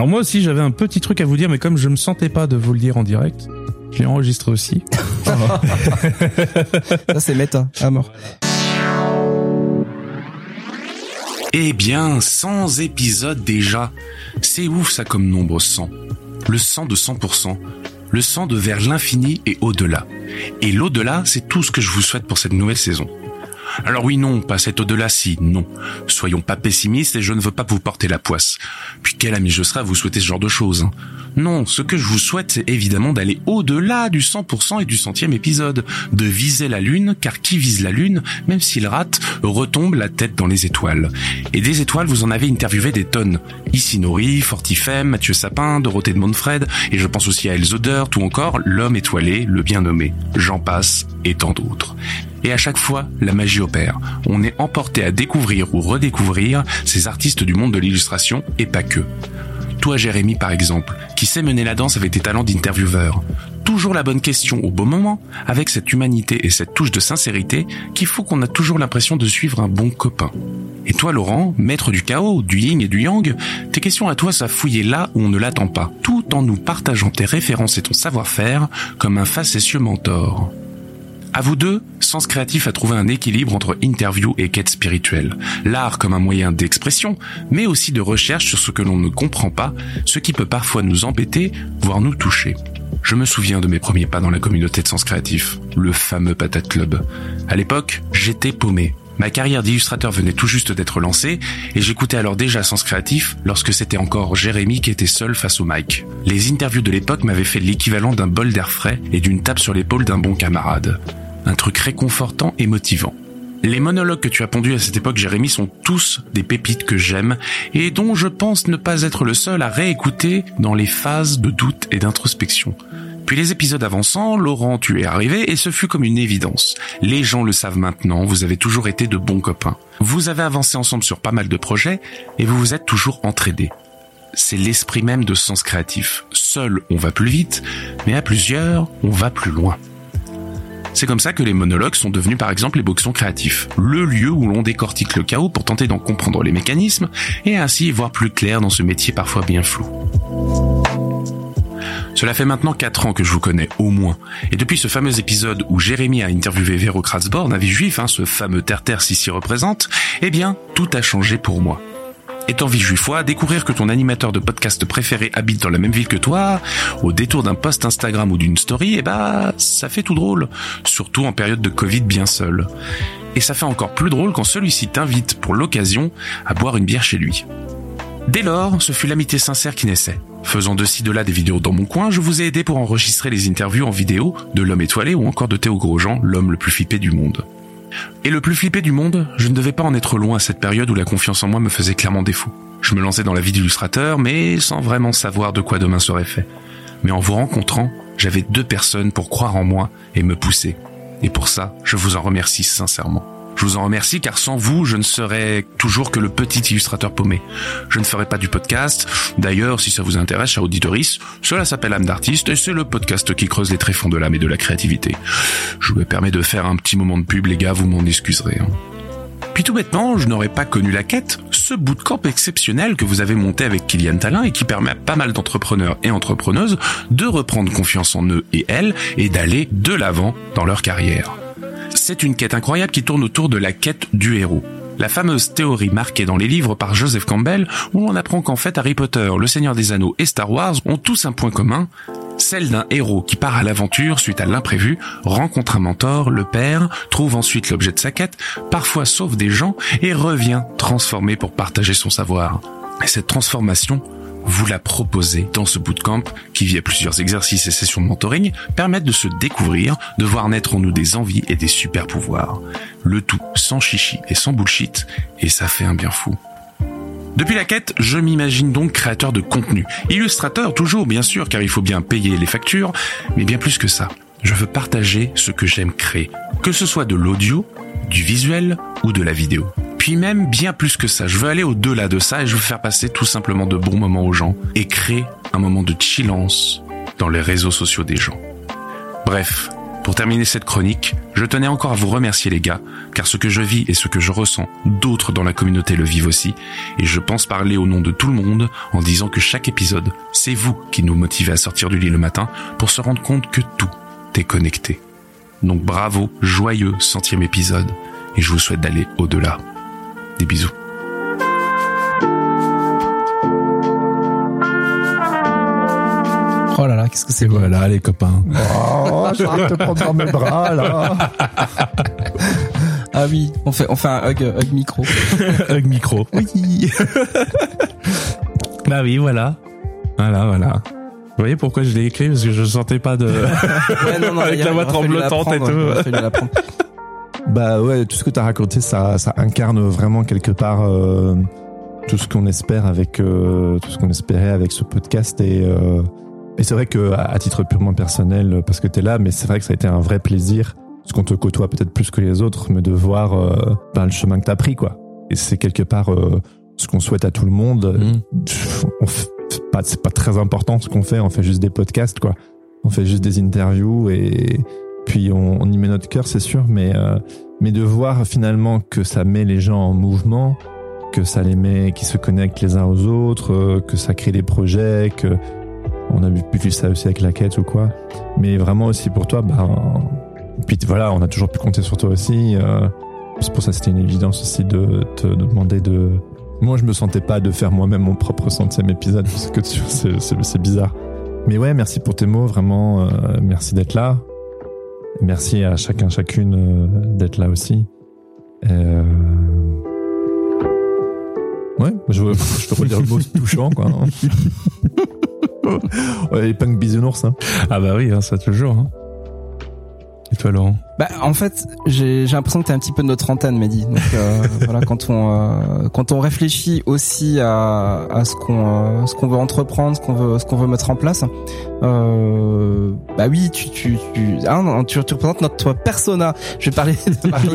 Alors moi aussi, j'avais un petit truc à vous dire, mais comme je me sentais pas de vous le dire en direct, je l'ai enregistré aussi. Ça c'est méta à mort. Eh bien, 100 épisodes déjà. C'est ouf ça comme nombre 100. Le 100 de 100%. Le 100 de vers l'infini et au-delà. Et l'au-delà, c'est tout ce que je vous souhaite pour cette nouvelle saison. Alors oui, non, pas cet au-delà-ci, non. Soyons pas pessimistes et je ne veux pas vous porter la poisse. Puis quel ami je serai vous souhaiter ce genre de choses hein. Non, ce que je vous souhaite, c'est évidemment d'aller au-delà du 100% et du centième épisode. De viser la lune, car qui vise la lune, même s'il rate, retombe la tête dans les étoiles. Et des étoiles, vous en avez interviewé des tonnes. Ici Nori, Fortifem, Mathieu Sapin, Dorothée de Montfred, et je pense aussi à Elzoder, ou encore l'homme étoilé, le bien nommé. J'en passe, et tant d'autres. Et à chaque fois, la magie opère. On est emporté à découvrir ou redécouvrir ces artistes du monde de l'illustration, et pas que. Toi, Jérémy, par exemple, qui sait mener la danse avec tes talents d'intervieweur. Toujours la bonne question au bon moment, avec cette humanité et cette touche de sincérité qui faut qu'on a toujours l'impression de suivre un bon copain. Et toi, Laurent, maître du chaos, du yin et du yang, tes questions à toi, ça fouiller là où on ne l'attend pas, tout en nous partageant tes références et ton savoir-faire comme un facétieux mentor. À vous deux, Sens Créatif a trouvé un équilibre entre interview et quête spirituelle. L'art comme un moyen d'expression, mais aussi de recherche sur ce que l'on ne comprend pas, ce qui peut parfois nous embêter, voire nous toucher. Je me souviens de mes premiers pas dans la communauté de Sens Créatif, le fameux Patate Club. À l'époque, j'étais paumé. Ma carrière d'illustrateur venait tout juste d'être lancée et j'écoutais alors déjà Sens Créatif lorsque c'était encore Jérémy qui était seul face au mic. Les interviews de l'époque m'avaient fait l'équivalent d'un bol d'air frais et d'une tape sur l'épaule d'un bon camarade. Un truc réconfortant et motivant. Les monologues que tu as pondus à cette époque, Jérémy, sont tous des pépites que j'aime et dont je pense ne pas être le seul à réécouter dans les phases de doute et d'introspection. Puis les épisodes avançant, Laurent, tu es arrivé et ce fut comme une évidence. Les gens le savent maintenant, vous avez toujours été de bons copains. Vous avez avancé ensemble sur pas mal de projets et vous vous êtes toujours entraidés. C'est l'esprit même de Sens Créatif. Seul, on va plus vite, mais à plusieurs, on va plus loin. C'est comme ça que les monologues sont devenus par exemple les boxons créatifs, le lieu où l'on décortique le chaos pour tenter d'en comprendre les mécanismes et ainsi voir plus clair dans ce métier parfois bien flou. Cela fait maintenant 4 ans que je vous connais, au moins. Et depuis ce fameux épisode où Jérémy a interviewé Véro Kratzborn, vie juif, hein, ce fameux terre-terre s'y représente, eh bien, tout a changé pour moi. Étant vie juifois, découvrir que ton animateur de podcast préféré habite dans la même ville que toi, au détour d'un post Instagram ou d'une story, eh bah, ça fait tout drôle. Surtout en période de Covid bien seul. Et ça fait encore plus drôle quand celui-ci t'invite pour l'occasion à boire une bière chez lui. Dès lors, ce fut l'amitié sincère qui naissait. Faisant de ci de là des vidéos dans mon coin, je vous ai aidé pour enregistrer les interviews en vidéo de l'homme étoilé ou encore de Théo Grosjean, l'homme le plus flippé du monde. Et le plus flippé du monde, je ne devais pas en être loin à cette période où la confiance en moi me faisait clairement défaut. Je me lançais dans la vie d'illustrateur, mais sans vraiment savoir de quoi demain serait fait. Mais en vous rencontrant, j'avais deux personnes pour croire en moi et me pousser. Et pour ça, je vous en remercie sincèrement. Je vous en remercie car sans vous, je ne serais toujours que le petit illustrateur paumé. Je ne ferais pas du podcast. D'ailleurs, si ça vous intéresse, à Auditoris, cela s'appelle âme d'artiste et c'est le podcast qui creuse les tréfonds de l'âme et de la créativité. Je me permets de faire un petit moment de pub, les gars, vous m'en excuserez. Hein. Puis tout bêtement, je n'aurais pas connu la quête, ce bootcamp exceptionnel que vous avez monté avec Kylian Talin et qui permet à pas mal d'entrepreneurs et entrepreneuses de reprendre confiance en eux et elles et d'aller de l'avant dans leur carrière c'est une quête incroyable qui tourne autour de la quête du héros. La fameuse théorie marquée dans les livres par Joseph Campbell, où l'on apprend qu'en fait Harry Potter, Le Seigneur des Anneaux et Star Wars ont tous un point commun, celle d'un héros qui part à l'aventure suite à l'imprévu, rencontre un mentor, le perd, trouve ensuite l'objet de sa quête, parfois sauve des gens et revient transformé pour partager son savoir. Et cette transformation, vous la proposez dans ce bootcamp qui, via plusieurs exercices et sessions de mentoring, permettent de se découvrir, de voir naître en nous des envies et des super pouvoirs. Le tout sans chichi et sans bullshit, et ça fait un bien fou. Depuis la quête, je m'imagine donc créateur de contenu. Illustrateur toujours, bien sûr, car il faut bien payer les factures, mais bien plus que ça. Je veux partager ce que j'aime créer, que ce soit de l'audio, du visuel ou de la vidéo. Puis même bien plus que ça, je veux aller au-delà de ça et je veux faire passer tout simplement de bons moments aux gens et créer un moment de chillance dans les réseaux sociaux des gens. Bref, pour terminer cette chronique, je tenais encore à vous remercier les gars, car ce que je vis et ce que je ressens, d'autres dans la communauté le vivent aussi, et je pense parler au nom de tout le monde en disant que chaque épisode, c'est vous qui nous motivez à sortir du lit le matin pour se rendre compte que tout est connecté. Donc bravo, joyeux centième épisode, et je vous souhaite d'aller au-delà. Des bisous. Oh là là, qu'est-ce que c'est Voilà les copains. Oh, je vais te prendre dans mes bras là. Ah oui, on fait on fait un hug, hug micro. hug micro. Oui. bah oui, voilà. Voilà, voilà. Vous voyez pourquoi je l'ai écrit? Parce que je sentais pas de... Ouais, non, non, Avec a- la voix tremblotante et tout. Bah ouais, tout ce que tu as raconté, ça, ça incarne vraiment quelque part euh, tout ce qu'on espère avec euh, tout ce qu'on espérait avec ce podcast et euh, et c'est vrai que à, à titre purement personnel, parce que tu es là, mais c'est vrai que ça a été un vrai plaisir, parce qu'on te côtoie peut-être plus que les autres, mais de voir euh, ben, le chemin que tu as pris quoi. Et c'est quelque part euh, ce qu'on souhaite à tout le monde. On f- pas, c'est pas très important ce qu'on fait, on fait juste des podcasts quoi. On fait juste des interviews et puis on, y met notre cœur, c'est sûr, mais euh, mais de voir finalement que ça met les gens en mouvement, que ça les met, qui se connectent les uns aux autres, euh, que ça crée des projets, que on a vivre ça aussi avec la quête ou quoi. Mais vraiment aussi pour toi, bah, puis voilà, on a toujours pu compter sur toi aussi. euh, c'est pour ça que c'était une évidence aussi de te demander de. Moi, je me sentais pas de faire moi-même mon propre centième épisode parce que c'est bizarre. Mais ouais, merci pour tes mots, vraiment. euh, merci d'être là. Merci à chacun, chacune euh, d'être là aussi. Euh... Ouais, je, je peux redire le mot touchant, quoi. hein. ouais, les punk bisounours, hein. Ah bah oui, hein, ça toujours. hein. Et toi Laurent Bah, en fait, j'ai l'impression que t'es un petit peu notre antenne, Mehdi. Donc euh, voilà, quand on euh, quand on réfléchit aussi à, à ce qu'on euh, ce qu'on veut entreprendre, ce qu'on veut ce qu'on veut mettre en place, euh, bah oui, tu tu tu non, tu, tu représentes notre persona. Je vais parler de Marie.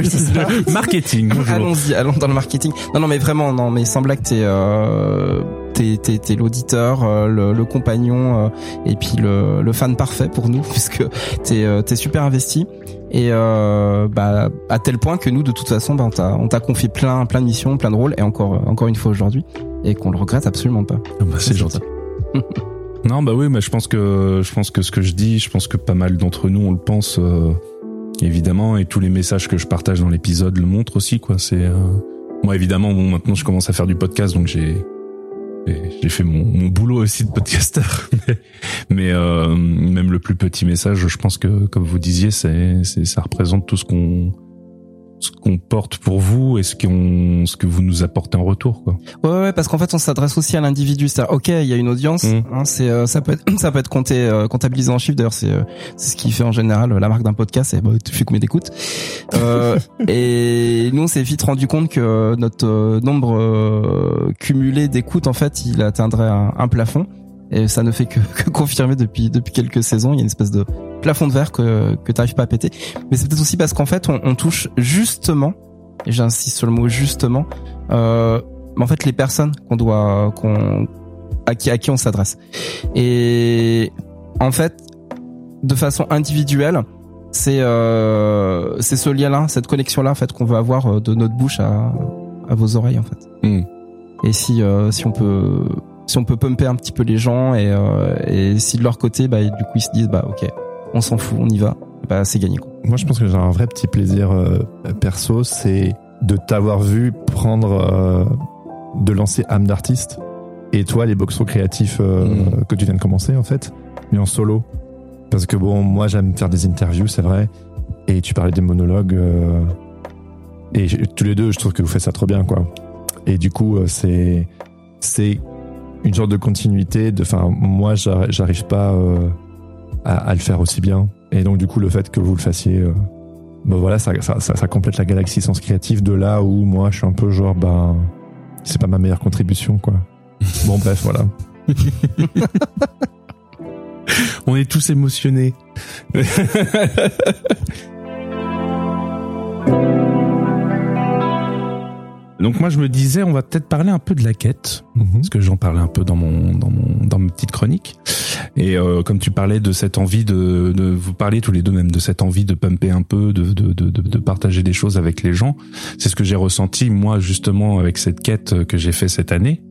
Marketing. Allons-y, allons dans le marketing. Non, non, mais vraiment, non, mais il semble que t'es, euh, t'es t'es t'es l'auditeur, euh, le, le compagnon euh, et puis le, le fan parfait pour nous puisque t'es euh, t'es super investi et euh, bah à tel point que nous de toute façon bah, on t'a on t'a confié plein plein de missions, plein de rôles et encore encore une fois aujourd'hui et qu'on le regrette absolument pas. Ah bah, c'est gentil. non bah oui, mais je pense que je pense que ce que je dis, je pense que pas mal d'entre nous on le pense euh, évidemment et tous les messages que je partage dans l'épisode le montrent aussi quoi. C'est euh, moi évidemment bon maintenant je commence à faire du podcast donc j'ai j'ai fait mon, boulot aussi de podcasteur. Mais, mais euh, même le plus petit message je pense que comme vous disiez c'est ça représente tout ce qu'on ce qu'on porte pour vous et ce qu'on ce que vous nous apportez en retour quoi. Ouais ouais parce qu'en fait on s'adresse aussi à l'individu. C'est OK il y a une audience Mmh. hein, c'est euh, ça peut être ça peut être compté euh, comptabilisé en chiffres. D'ailleurs c'est euh, c'est ce qui fait en général la marque d'un podcast. C'est bah, tu fais combien d'écoutes euh, et nous on s'est vite rendu compte que notre nombre cumulé d'écoutes en fait il atteindrait un, un plafond et ça ne fait que, que confirmer depuis depuis quelques saisons. Il y a une espèce de plafond de verre que que t'arrives pas à péter. Mais c'est peut-être aussi parce qu'en fait on, on touche justement et j'insiste sur le mot justement euh, mais en fait les personnes qu'on doit qu'on à qui à qui on s'adresse. Et en fait de façon individuelle c'est euh, c'est ce lien là cette connexion là en fait qu'on veut avoir euh, de notre bouche à à vos oreilles en fait. Mm. et si euh, si on peut si on peut pumper un petit peu les gens et euh, et si de leur côté bah du coup ils se disent bah ok on s'en fout on y va bah c'est gagné quoi. Moi, je pense que j'ai un vrai petit plaisir euh, perso, c'est de t'avoir vu prendre, euh, de lancer âme d'artiste, et toi, les boxos créatifs Mm. que tu viens de commencer, en fait, mais en solo. Parce que bon, moi, j'aime faire des interviews, c'est vrai, et tu parlais des monologues, et tous les deux, je trouve que vous faites ça trop bien, quoi. Et du coup, c'est c'est une sorte de continuité. De, enfin, moi, j'arri- j'arrive pas euh, à, à le faire aussi bien. Et donc, du coup, le fait que vous le fassiez, euh, ben voilà, ça, ça, ça, ça complète la galaxie sens créatif de là où moi, je suis un peu genre, ben, c'est pas ma meilleure contribution, quoi. Bon, bref, voilà. On est tous émotionnés. Donc moi je me disais on va peut-être parler un peu de la quête Mhm. parce que j'en parlais un peu dans mon dans mon dans ma petite chronique et euh, comme tu parlais de cette envie de, de vous parler tous les deux même de cette envie de pumper un peu de de de de, de partager des choses avec les gens c'est ce que j'ai ressenti moi justement avec cette quête que j'ai fait cette année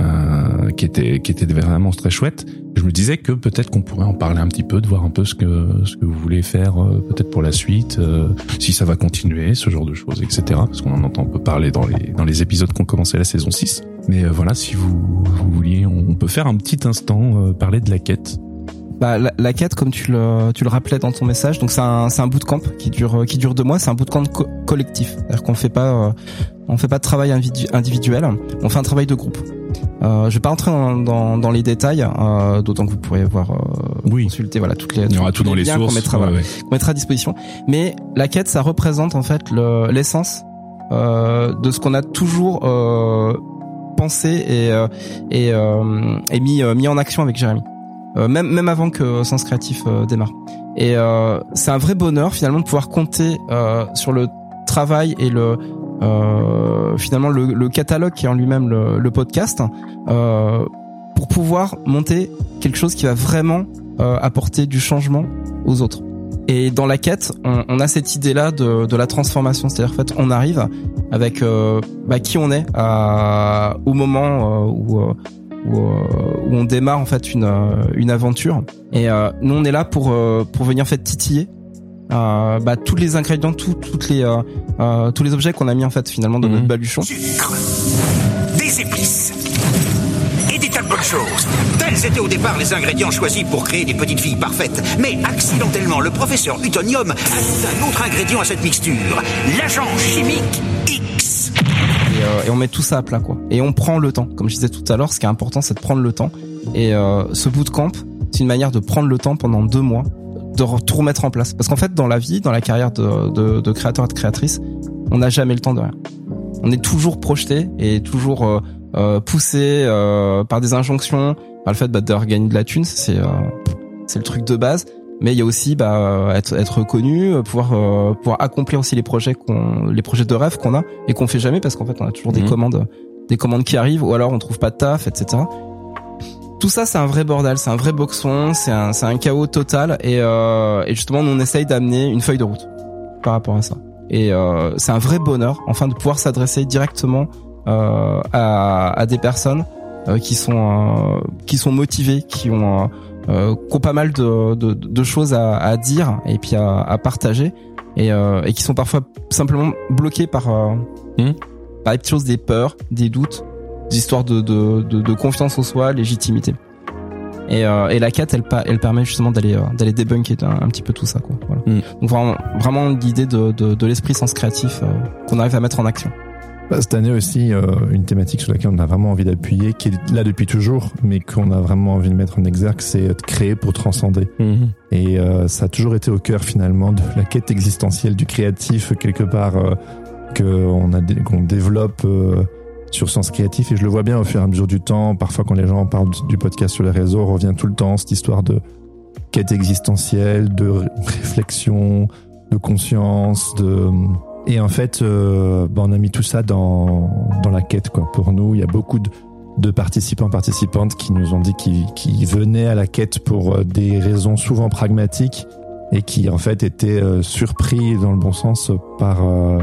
euh, qui était qui était vraiment très chouette je me disais que peut-être qu'on pourrait en parler un petit peu de voir un peu ce que ce que vous voulez faire euh, peut-être pour la suite euh, si ça va continuer ce genre de choses etc parce qu'on en entend un peu parler dans les dans les épisodes qu'on commençait la saison 6 mais euh, voilà si vous, vous vouliez on, peut faire un petit instant euh, parler de la quête Bah, la, la quête, comme tu le, tu le rappelais dans ton message, donc c'est un, c'est un bootcamp qui dure, qui dure deux mois. C'est un bootcamp co- collectif, c'est-à-dire qu'on fait pas, euh, on fait pas de travail individu- individuel, on fait un travail de groupe. Euh, je vais pas rentrer dans, dans, dans les détails, euh, d'autant que vous pourrez voir, euh, Oui. consulter voilà toutes les, il y aura tout dans les sources qu'on mettra, ouais, voilà, ouais. qu'on mettra à disposition. Mais la quête, ça représente en fait le- l'essence euh, de ce qu'on a toujours euh, pensé et euh, et, euh, et mis euh, mis en action avec Jérémy. Euh, même même avant que Sens Créatif démarre. Et euh, c'est un vrai bonheur finalement de pouvoir compter euh, sur le travail et le euh, finalement le, le catalogue qui est en lui-même le, le podcast euh, pour pouvoir monter quelque chose qui va vraiment euh, apporter du changement aux autres. Et dans la quête, on, on a cette idée-là de, de la transformation, c'est-à-dire en fait, on arrive avec euh, bah, qui on est à, au moment euh, où, où, où on démarre en fait une, une aventure. Et nous, on est là pour pour venir en fait titiller euh, bah, tous les ingrédients, tout, toutes les euh, euh, tous les objets qu'on a mis en fait finalement dans Mhm. notre baluchon. sucre, des épices et des tas de bonnes choses. Tels étaient au départ les ingrédients choisis pour créer des petites filles parfaites. Mais accidentellement, le professeur Utonium ajoute un autre ingrédient à cette mixture, l'agent chimique X. et, euh, et on met tout ça à plat quoi. Et on prend le temps. Comme je disais tout à l'heure, ce qui est important, c'est de prendre le temps. Et euh, ce bootcamp, c'est une manière de prendre le temps pendant deux mois de tout remettre en place. Parce qu'en fait, dans la vie, dans la carrière de, de, de créateur et de créatrice, on n'a jamais le temps de rien. On est toujours projeté et toujours euh, euh, poussé euh, par des injonctions, par le fait bah, de gagner de la thune, c'est euh, c'est le truc de base. Mais il y a aussi bah, être, être reconnu, euh, pouvoir euh, pouvoir accomplir aussi les projets qu'on, les projets de rêve qu'on a et qu'on fait jamais parce qu'en fait on a toujours des Mhm. commandes des commandes qui arrivent, ou alors on trouve pas de taf, etc. Tout ça, c'est un vrai bordel, c'est un vrai boxon, c'est un, c'est un chaos total, et, euh, et justement, on essaye d'amener une feuille de route par rapport à ça. Et euh, c'est un vrai bonheur, enfin, de pouvoir s'adresser directement euh, à, à des personnes euh, qui sont euh, qui sont motivées, qui ont euh, qui ont pas mal de, de, de choses à, à, dire et puis à, à partager et, euh, et qui sont parfois simplement bloqués par mmh. par des choses, des peurs, des doutes, histoires de, de, de, de confiance en soi, légitimité. Et, euh, et la quête, elle, elle permet justement d'aller d'aller débunker un, un, petit peu tout ça, quoi. Voilà. Mmh. Donc vraiment, vraiment l'idée de, de, de l'esprit sens créatif qu'on arrive à mettre en action. Bah, cette année aussi, euh, une thématique sur laquelle on a vraiment envie d'appuyer, qui est là depuis toujours, mais qu'on a vraiment envie de mettre en exergue, c'est de créer pour transcender. Mmh. Et euh, ça a toujours été au cœur finalement de la quête existentielle du créatif, quelque part, euh, qu'on qu'on développe sur Sens Créatif. Et je le vois bien au fur et à mesure du temps, parfois quand les gens parlent du podcast sur les réseaux, on revient tout le temps cette histoire de quête existentielle, de réflexion, de conscience, de et en fait, euh, bah, on a mis tout ça dans, dans la quête. Quoi. Pour nous, il y a beaucoup de, de participants, participantes qui nous ont dit qu'ils venaient à la quête pour euh, des raisons souvent pragmatiques et qui en fait étaient euh, surpris dans le bon sens par euh,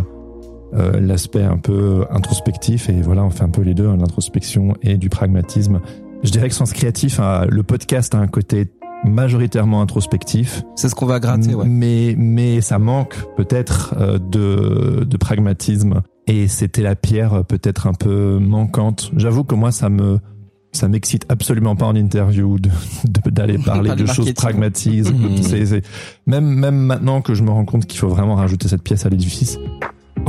euh, l'aspect un peu introspectif. Et voilà, on fait un peu les deux, hein, l'introspection et du pragmatisme. Je dirais que Sens Créatif, hein, le podcast a un côté majoritairement introspectif. C'est ce qu'on va gratter, ouais. Mais, mais ça manque peut-être euh, de, de pragmatisme. Et c'était la pierre euh, peut-être un peu manquante. J'avoue que moi, ça me, ça m'excite absolument pas en interview d'aller de, parler de choses pragmatiques. Mmh. Même, même maintenant que je me rends compte qu'il faut vraiment rajouter cette pièce à l'édifice,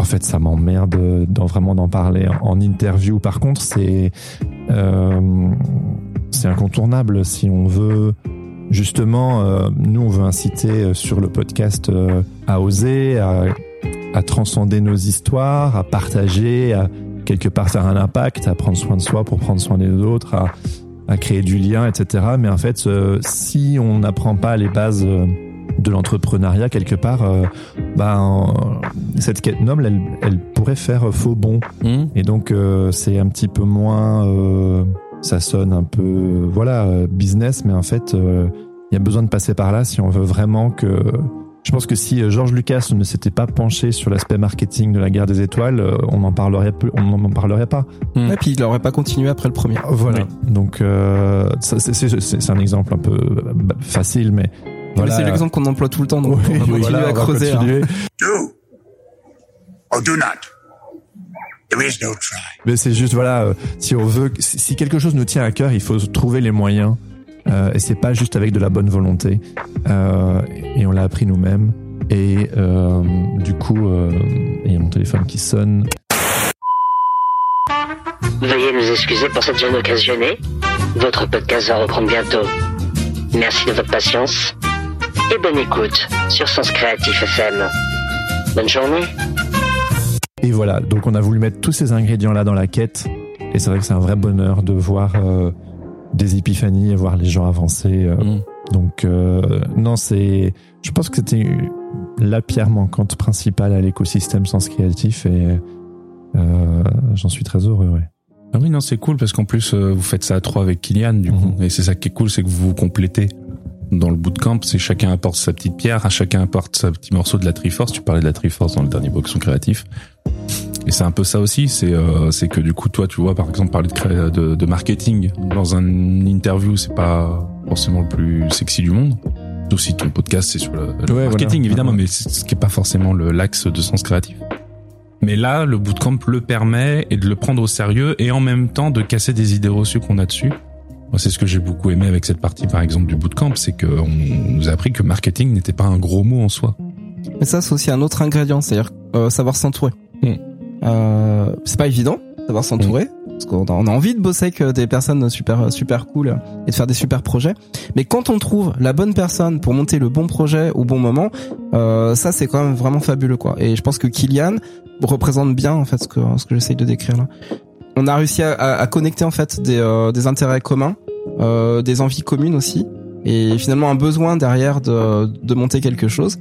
en fait, ça m'emmerde vraiment d'en parler en interview. Par contre, c'est euh, c'est incontournable si on veut Justement, euh, nous, on veut inciter sur le podcast euh, à oser, à, transcender nos histoires, à partager, à quelque part faire un impact, à prendre soin de soi pour prendre soin des autres, à, créer du lien, etc. Mais en fait, si on n'apprend pas les bases de l'entrepreneuriat quelque part, euh, bah, cette quête noble, elle, elle pourrait faire faux bon. Mmh. Et donc, c'est un petit peu moins ça sonne un peu voilà business mais en fait il y a besoin de passer par là si on veut vraiment que je pense que si George Lucas ne s'était pas penché sur l'aspect marketing de la guerre des étoiles, on n'en parlerait plus, on n'en parlerait pas. Mmh. Et puis il n'aurait pas continué après le premier. Voilà. Oui. Donc euh, c'est un exemple un peu facile, mais voilà. C'est l'exemple qu'on emploie tout le temps. Donc oui, on va continuer voilà, à creuser. Hein. Do or do not. No Mais c'est juste voilà, si on veut, si quelque chose nous tient à cœur, il faut trouver les moyens. Euh, et c'est pas juste avec de la bonne volonté. Euh, et on l'a appris nous-mêmes. Et euh, du coup, euh, il y a mon téléphone qui sonne. Veuillez nous excuser pour cette gêne occasionnée. Votre podcast va reprendre bientôt. Merci de votre patience et bonne écoute sur Sens Créatif FM. Bonne journée. Et voilà, donc on a voulu mettre tous ces ingrédients-là dans la quête. Et c'est vrai que c'est un vrai bonheur de voir euh, des épiphanies et voir les gens avancer. Euh. Mmh. Donc euh, non, c'est, je pense que c'était la pierre manquante principale à l'écosystème Sens Créatif et j'en suis très heureux. Ouais. Ah oui, non, c'est cool parce qu'en plus vous faites ça à trois avec Kylian du mmh. coup, et c'est ça qui est cool, c'est que vous vous complétez dans le bootcamp, c'est chacun apporte sa petite pierre, à chacun apporte sa petit morceau de la Triforce. Tu parlais de la Triforce dans le dernier boxon créatif. Et c'est un peu ça aussi, c'est euh, c'est que du coup toi tu vois par exemple parler de, de, de marketing dans un interview c'est pas forcément le plus sexy du monde. Sauf si ton podcast c'est sur le, le ouais, marketing voilà. évidemment, mais c'est ce qui est pas forcément l'axe de sens créatif. Mais là, le bootcamp le permet et de le prendre au sérieux et en même temps de casser des idées reçues qu'on a dessus moi, c'est ce que j'ai beaucoup aimé avec cette partie, par exemple, du bootcamp, c'est qu'on nous a appris que marketing n'était pas un gros mot en soi. Mais ça, c'est aussi un autre ingrédient, c'est-à-dire euh, savoir s'entourer. Mmh. Euh, c'est pas évident, savoir s'entourer. Mmh. Parce qu'on a, envie de bosser avec des personnes super super cool et de faire des super projets. Mais quand on trouve la bonne personne pour monter le bon projet au bon moment, euh, ça c'est quand même vraiment fabuleux quoi. Et je pense que Kylian représente bien en fait ce que ce que j'essaye de décrire là. On a réussi à, à, à connecter en fait des, euh, des intérêts communs euh, des envies communes aussi, et finalement un besoin derrière de, de monter quelque chose.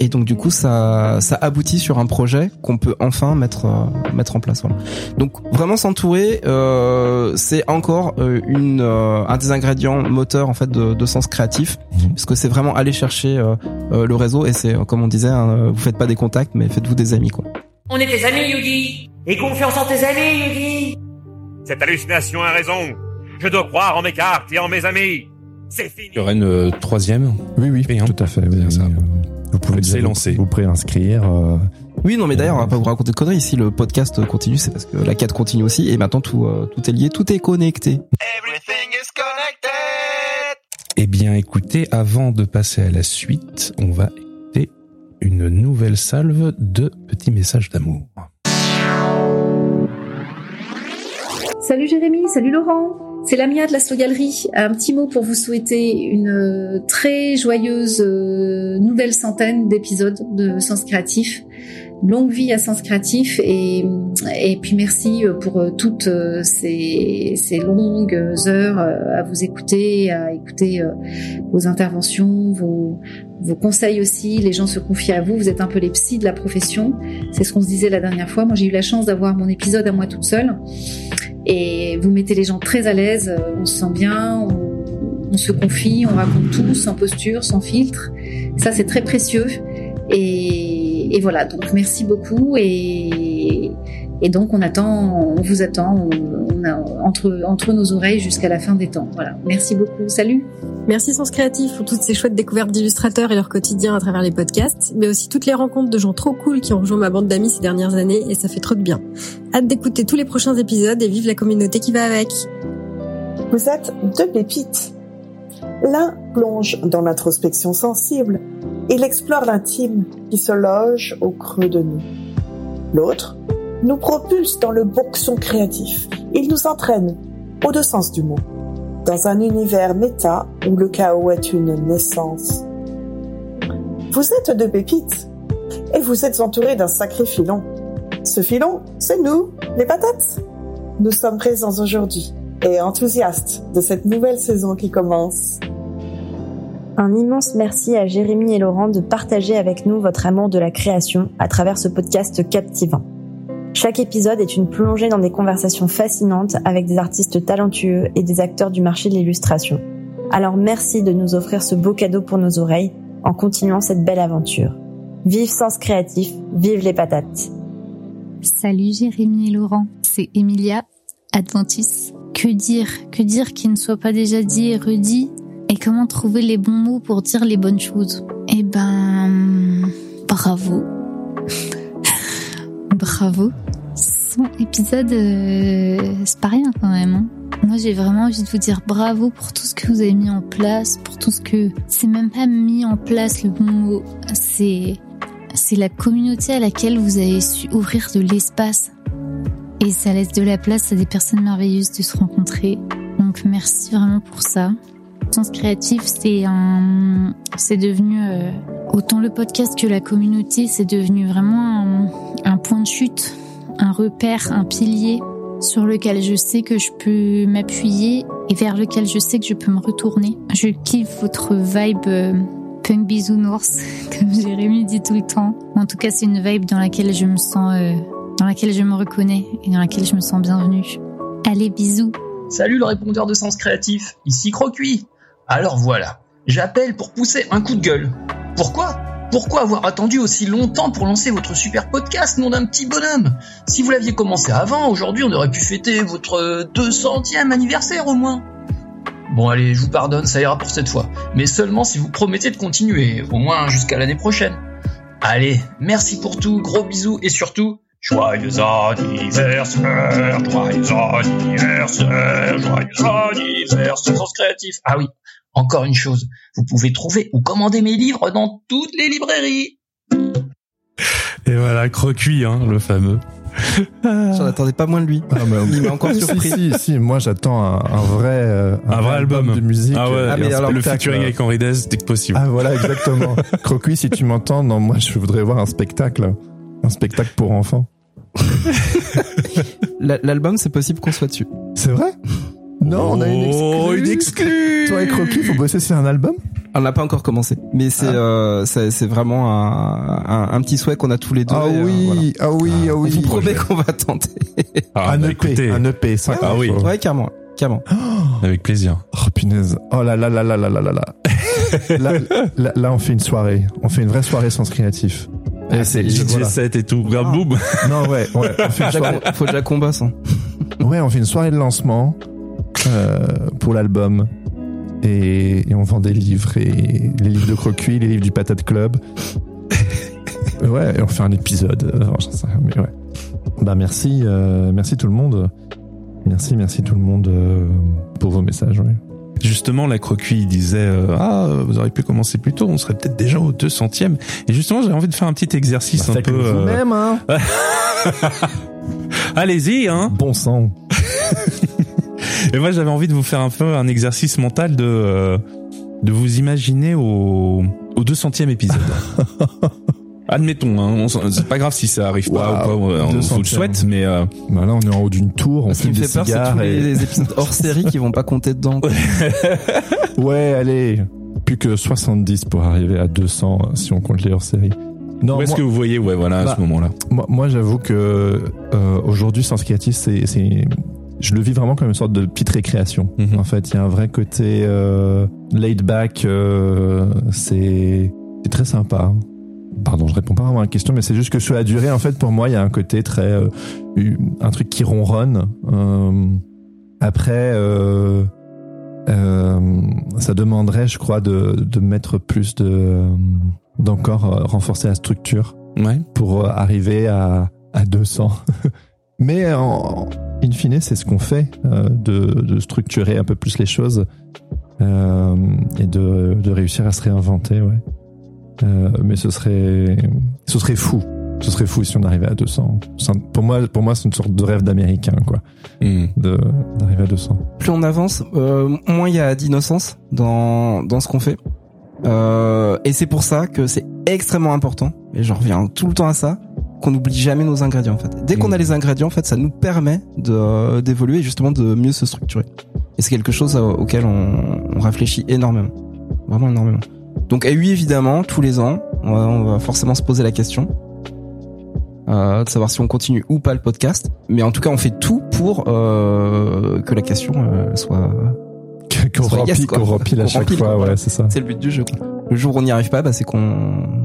Et donc du coup, ça, ça aboutit sur un projet qu'on peut enfin mettre euh, mettre en place. Voilà. Donc vraiment s'entourer, euh, c'est encore euh, une euh, un des ingrédients moteurs en fait de, de sens créatif, parce que c'est vraiment aller chercher euh, euh, le réseau et c'est comme on disait, hein, vous faites pas des contacts, mais faites-vous des amis quoi. On est tes amis, Yugi Et confiance en tes amis, Yugi Cette hallucination a raison. Je dois croire en mes cartes et en mes amis. C'est fini. Il y aura une euh, troisième. Oui, oui, tout à fait. oui, ça. oui, euh, Vous pouvez déjà vous- lancé. Vous préinscrire. euh, Oui, non, mais d'ailleurs, on va pas vous raconter de conneries. Si le podcast continue, c'est parce que la quête continue aussi. Et maintenant, tout, euh, tout est lié, tout est connecté. Eh bien, écoutez, avant de passer à la suite, on va écouter une nouvelle salve de petits messages d'amour. Salut Jérémy, salut Laurent. C'est Lamia de la Slow Galerie. Un petit mot pour vous souhaiter une euh, très joyeuse euh, nouvelle centaine d'épisodes de Sens Créatif. Longue vie à Sens Créatif et, et puis merci euh, pour toutes ces, ces longues heures à vous écouter, à écouter vos interventions, vos, vos conseils aussi. Les gens se confient à vous. Vous êtes un peu les psys de la profession. C'est ce qu'on se disait la dernière fois. Moi, j'ai eu la chance d'avoir mon épisode à moi toute seule et vous mettez les gens très à l'aise, euh, on se sent bien, on, se confie, on raconte tout sans posture, sans filtre. Ça c'est très précieux et, et voilà donc merci beaucoup et, et donc on attend, on vous attend, entre entre nos oreilles jusqu'à la fin des temps. Voilà, merci beaucoup, salut. Merci Sens Créatif pour toutes ces chouettes découvertes d'illustrateurs et leur quotidien à travers les podcasts, mais aussi toutes les rencontres de gens trop cool qui ont rejoint ma bande d'amis ces dernières années et ça fait trop de bien. Hâte d'écouter tous les prochains épisodes et vive la communauté qui va avec. Vous êtes deux pépites. L'un plonge dans l'introspection sensible. Il explore l'intime qui se loge au creux de nous. L'autre nous propulse dans le boxon créatif. Il nous entraîne, aux deux sens du mot, dans un univers méta où le chaos est une naissance. Vous êtes deux pépites et vous êtes entourés d'un sacré filon. Ce filon, c'est nous, les patates. Nous sommes présents aujourd'hui et enthousiastes de cette nouvelle saison qui commence. Un immense merci à Jérémy et Laurent de partager avec nous votre amour de la création à travers ce podcast captivant. Chaque épisode est une plongée dans des conversations fascinantes avec des artistes talentueux et des acteurs du marché de l'illustration. Alors merci de nous offrir ce beau cadeau pour nos oreilles en continuant cette belle aventure. Vive Sens Créatif, vive les patates. Salut Jérémy et Laurent, c'est Emilia, Adventis. Que dire, que dire qui ne soit pas déjà dit et redit? Et comment trouver les bons mots pour dire les bonnes choses? Eh ben, bravo. bravo. 100 épisodes, euh, c'est pas rien quand même. hein. Moi, j'ai vraiment envie de vous dire bravo pour tout ce que vous avez mis en place, pour tout ce que c'est même pas mis en place le bon mot. C'est c'est la communauté à laquelle vous avez su ouvrir de l'espace. Et ça laisse de la place à des personnes merveilleuses de se rencontrer. Donc merci vraiment pour ça. Sens créatif, c'est un, c'est devenu euh, autant le podcast que la communauté, c'est devenu vraiment un point de chute, un repère, un pilier sur lequel je sais que je peux m'appuyer et vers lequel je sais que je peux me retourner. Je kiffe votre vibe euh, punk bisounours, comme Jérémy dit tout le temps. En tout cas, c'est une vibe dans laquelle je me sens, euh, dans laquelle je me reconnais et dans laquelle je me sens bienvenue. Allez, bisous. Salut le répondeur de sens créatif, ici Crocuit. Alors voilà, j'appelle pour pousser un coup de gueule. Pourquoi? Pourquoi avoir attendu aussi longtemps pour lancer votre super podcast, nom d'un petit bonhomme? Si vous l'aviez commencé avant, aujourd'hui on aurait pu fêter votre euh, 200e anniversaire au moins. Bon allez, je vous pardonne, ça ira pour cette fois. Mais seulement si vous promettez de continuer, au moins jusqu'à l'année prochaine. Allez, merci pour tout, gros bisous et surtout, Joyeux anniversaire, joyeux anniversaire, joyeux anniversaire, sens créatif. Ah oui, encore une chose, vous pouvez trouver ou commander mes livres dans toutes les librairies. Et voilà, Crocuit, hein, le fameux. J'en attendais pas moins de lui. Ah, mais- Il m'a encore si, surpris. Si, si, moi j'attends un, un vrai, euh, Un vrai album de musique. Ah ouais, un le featuring avec Henri Dez dès que possible. Ah voilà, exactement. Crocuis, si tu m'entends, non, moi je voudrais voir un spectacle. Un spectacle pour enfants. La- L'album, c'est possible qu'on soit dessus. C'est vrai? Non, on a une exclue. Oh, une exclue Toi et Crocuis, faut bosser sur un album On n'a pas encore commencé, mais c'est euh, c'est c'est vraiment un, un, un petit souhait qu'on a tous les deux. Ah et, euh, oui, voilà. ah oui, ah oui. On vous promet qu'on va tenter. Ah, un bah, EP, écoutez. un EP, ça. Ah oui. Ouais, carrément, carrément. Avec plaisir. Oh punaise. Oh là là là là là là là là. là, là, là, on fait une soirée. On fait une vraie soirée sans créatif. Et c'est DJ voilà. 7 et tout. Boum. Non, ouais, ouais. On fait une soirée. Faut déjà bosse. Hein. Ouais, on fait une soirée de lancement pour l'album. Et, et on vend des livres, et les livres de Crocuit, les livres du Patate Club. ouais, et on fait un épisode. euh, j'en sais rien, mais ouais. Bah merci, euh, merci tout le monde. Merci, merci tout le monde euh, pour vos messages. Ouais. Justement, la croquis disait euh, ah vous auriez pu commencer plus tôt, on serait peut-être déjà au 200e. Et justement, j'avais envie de faire un petit exercice Bah, un peu. euh, vous-même, hein. Allez-y, hein. Bon sang. Et moi, j'avais envie de vous faire un peu un exercice mental de euh, de vous imaginer au au 200e épisode. Admettons, hein, c'est pas grave si ça arrive pas ou pas, on vous le 200e. souhaite, mais euh, Bah là, on est en haut d'une tour, on Ce qui fume me des fait peur, c'est cigares. tous les, et- épisodes hors série qui vont pas compter dedans. Ouais, allez, plus que 70 pour arriver à 200 euh, si on compte les hors-série. Non, où est-ce que vous voyez, ouais, voilà, à Bah, ce moment-là. Moi, moi, j'avoue que euh, aujourd'hui, c'est, c'est, je le vis vraiment comme une sorte de petite récréation. Mhm. En fait, il y a un vrai côté euh, laid back. euh, c'est, très sympa. Pardon, je réponds pas vraiment à la question, mais c'est juste que sur la durée, en fait, pour moi, il y a un côté très, euh, un truc qui ronronne. Euh, après, euh, euh, ça demanderait, je crois, de, de mettre plus de, d'encore renforcer la structure Ouais. pour arriver à, à 200. Mais en, in fine, c'est ce qu'on fait, euh, de, de structurer un peu plus les choses euh, et de, de réussir à se réinventer. Ouais. Euh, mais ce serait, ce serait fou. Ce serait fou si on arrivait à 200. C'est un- Pour moi, pour moi, c'est une sorte de rêve d'américain, quoi, de d'arriver à 200. plus on avance, euh, moins il y a d'innocence dans dans ce qu'on fait. Euh, et c'est pour ça que c'est extrêmement important. Et j'en reviens tout le temps à ça, qu'on n'oublie jamais nos ingrédients. En fait, dès qu'on Mm. a les ingrédients, en fait, ça nous permet de d'évoluer et justement de mieux se structurer. Et c'est quelque chose euh, auquel on, on réfléchit énormément, vraiment énormément. Donc, et oui, évidemment, tous les ans, on va, on va forcément se poser la question. euh, de savoir si on continue ou pas le podcast, mais en tout cas on fait tout pour euh, que la question euh, soit Qu'on remplit, yes, remplit à chaque fois, quoi, ouais, c'est ça. C'est le but du jeu. Quoi. Le jour où on n'y arrive pas, bah, c'est qu'on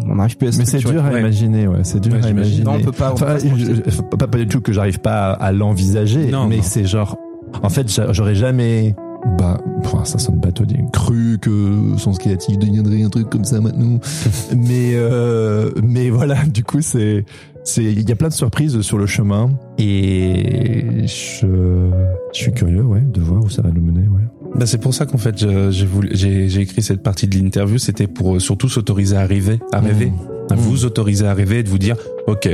on n'arrive plus à se Mais c'est dur à Ouais. imaginer, ouais, c'est dur Ouais, à imaginer. Non, on peut pas- on peut Enfin, pas je- pas, pas du tout que j'arrive pas à, à l'envisager, Non, mais c'est genre, en fait, j'a- j'aurais jamais, bah, enfin, ça sonne bateau, dire, cru que son créatif deviendrait un truc comme ça maintenant. mais, euh, mais voilà, du coup, c'est, il y a plein de surprises sur le chemin et je, je suis curieux, ouais, de voir où ça va nous mener, ouais. Bah, c'est pour ça qu'en fait j'ai écrit cette partie de l'interview, c'était pour euh, surtout s'autoriser à rêver, à rêver, à vous autoriser à rêver et de vous dire ok,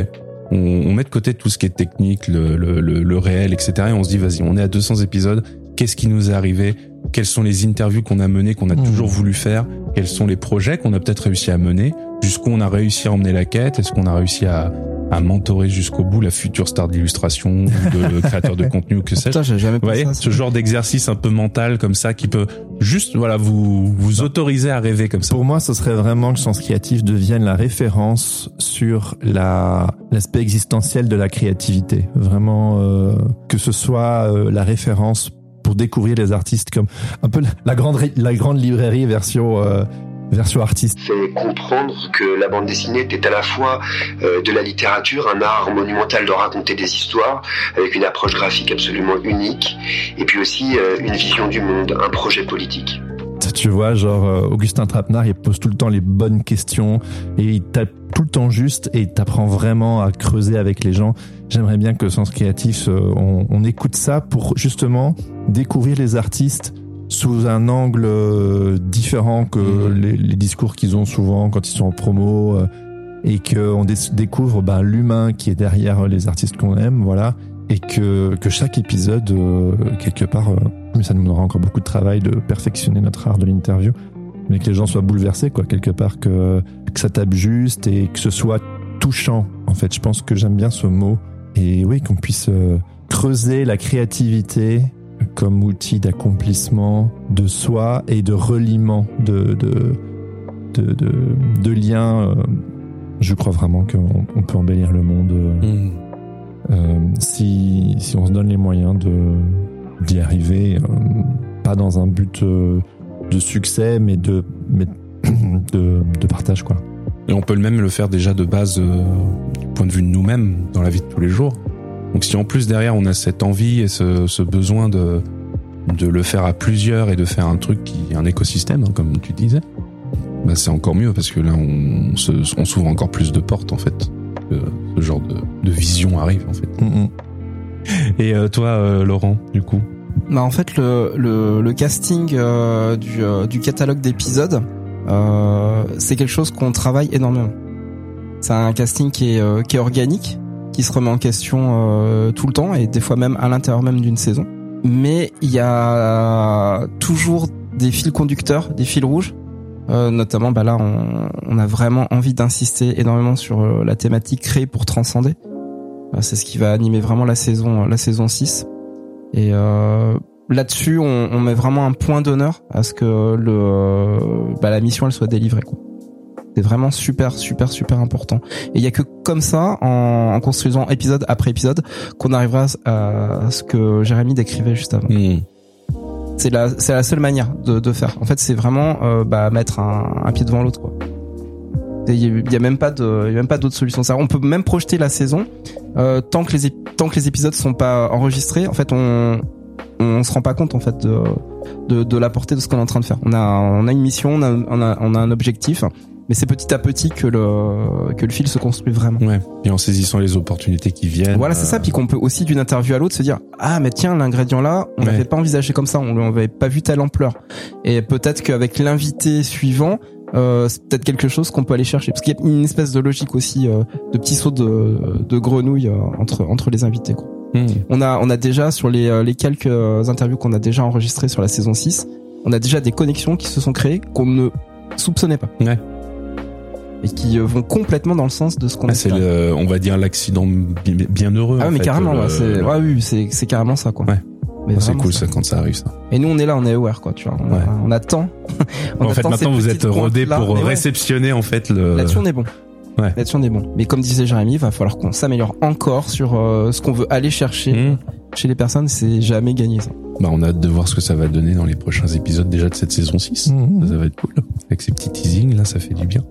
on, on met de côté tout ce qui est technique, le, le, le, le réel, etc. Et on se dit vas-y, on est à 200 épisodes, qu'est-ce qui nous est arrivé, quelles sont les interviews qu'on a menées, qu'on a toujours voulu faire, quels sont les projets qu'on a peut-être réussi à mener, jusqu'où on a réussi à emmener la quête, est-ce qu'on a réussi à à mentorer jusqu'au bout la future star d'illustration, ou de créateur de contenu ou que sais-je. Putain, j'ai jamais Vous pensé voyez, à ça. ce genre d'exercice un peu mental comme ça qui peut juste voilà vous vous autoriser à rêver comme ça. Pour moi, ce serait vraiment que Sens Créatif devienne la référence sur la l'aspect existentiel de la créativité. Vraiment, euh, que ce soit euh, la référence pour découvrir les artistes comme un peu la, la grande la grande librairie version euh, version artiste. C'est comprendre que la bande dessinée était à la fois euh, de la littérature, un art monumental de raconter des histoires, avec une approche graphique absolument unique, et puis aussi euh, une vision du monde, un projet politique. Tu vois, genre euh, Augustin Trapenard, il pose tout le temps les bonnes questions et il tape tout le temps juste et il t'apprend vraiment à creuser avec les gens. J'aimerais bien que Sens Créatif, on, on écoute ça pour justement découvrir les artistes sous un angle euh, différent que les, les discours qu'ils ont souvent quand ils sont en promo euh, et qu'on dé- découvre ben, l'humain qui est derrière les artistes qu'on aime, voilà, et que, que chaque épisode, euh, quelque part, euh, mais ça nous donnera encore beaucoup de travail de perfectionner notre art de l'interview, mais que les gens soient bouleversés, quoi, quelque part, que, que ça tape juste et que ce soit touchant. En fait, je pense que j'aime bien ce mot, et oui, qu'on puisse euh, creuser la créativité comme outil d'accomplissement de soi et de reliement de, de, de, de, de liens. euh, je crois vraiment qu'on on peut embellir le monde euh, euh, si, si on se donne les moyens d'y arriver, euh, pas dans un but de succès, mais de, mais de, de partage, quoi. Et on peut même le faire déjà de base euh, du point de vue de nous-mêmes dans la vie de tous les jours. Donc si en plus derrière on a cette envie et ce, ce besoin de de le faire à plusieurs et de faire un truc qui est un écosystème, hein, comme tu disais, bah c'est encore mieux parce que là on, se, on s'ouvre encore plus de portes en fait. Que ce genre de, de vision arrive en fait. Et euh, toi, euh, Laurent, du coup? Bah en fait le le, le casting euh, du, euh, du catalogue d'épisodes euh, c'est quelque chose qu'on travaille énormément. C'est un casting qui est euh, qui est organique, qui se remet en question euh, tout le temps et des fois même à l'intérieur même d'une saison. Mais il y a toujours des fils conducteurs, des fils rouges. Euh, notamment, bah là, on, on a vraiment envie d'insister énormément sur euh, la thématique créée pour transcender. C'est ce qui va animer vraiment la saison, la saison 6. Et euh, là-dessus, on, on met vraiment un point d'honneur à ce que le, bah, la mission elle soit délivrée. quoi. C'est vraiment super, super, super important. Et il y a que comme ça, en, en construisant épisode après épisode, qu'on arrivera à, à ce que Jérémy décrivait juste avant. C'est la, c'est la seule manière de, de faire. En fait, c'est vraiment euh, bah, mettre un, un pied devant l'autre. quoi. Il y, a- même pas de, il y a même pas d'autre solution. Ça, on peut même projeter la saison euh, tant que les tant que les épisodes sont pas enregistrés. En fait, on on se rend pas compte en fait de de, de la portée de ce qu'on est en train de faire. On a on a une mission, on a on a, on a un objectif, mais c'est petit à petit que le que le fil se construit vraiment. Ouais. Et en saisissant les opportunités qui viennent. Voilà, c'est ça. Puis qu'on peut aussi d'une interview à l'autre se dire ah mais tiens l'ingrédient là, on l'avait pas envisagé comme ça, on l'avait pas vu telle ampleur. Et peut-être qu'avec l'invité suivant, euh, c'est peut-être quelque chose qu'on peut aller chercher parce qu'il y a une espèce de logique aussi euh, de petits sauts de, de grenouilles euh, entre entre les invités. Quoi. On a on a déjà sur les euh, les quelques euh, interviews qu'on a déjà enregistrées sur la saison 6, on a déjà des connexions qui se sont créées qu'on ne soupçonnait pas. Ouais. Et qui euh, vont complètement dans le sens de ce qu'on Ah, a c'est le, on va dire l'accident bi- bien heureux. Ah en ouais, mais fait, carrément, le- ouais, c'est, ouais, oui, c'est, c'est carrément ça, quoi. Ouais. Mais Oh, c'est cool ça quand ça arrive ça. Et nous, on est là, on est aware, quoi, tu vois. On, a, on attend. on en fait, attend maintenant vous êtes rodé pour ouais. réceptionner en fait le. Là-dessus, on est bon. Ouais. Là-dessus, on est bon. Mais comme disait Jérémy, il va falloir qu'on s'améliore encore sur euh, ce qu'on veut aller chercher Mmh. chez les personnes. C'est jamais gagné, ça. Bah, on a hâte de voir ce que ça va donner dans les prochains épisodes déjà de cette saison 6. Mmh. Ça va être cool. Avec ces petits teasings, là, ça fait du bien.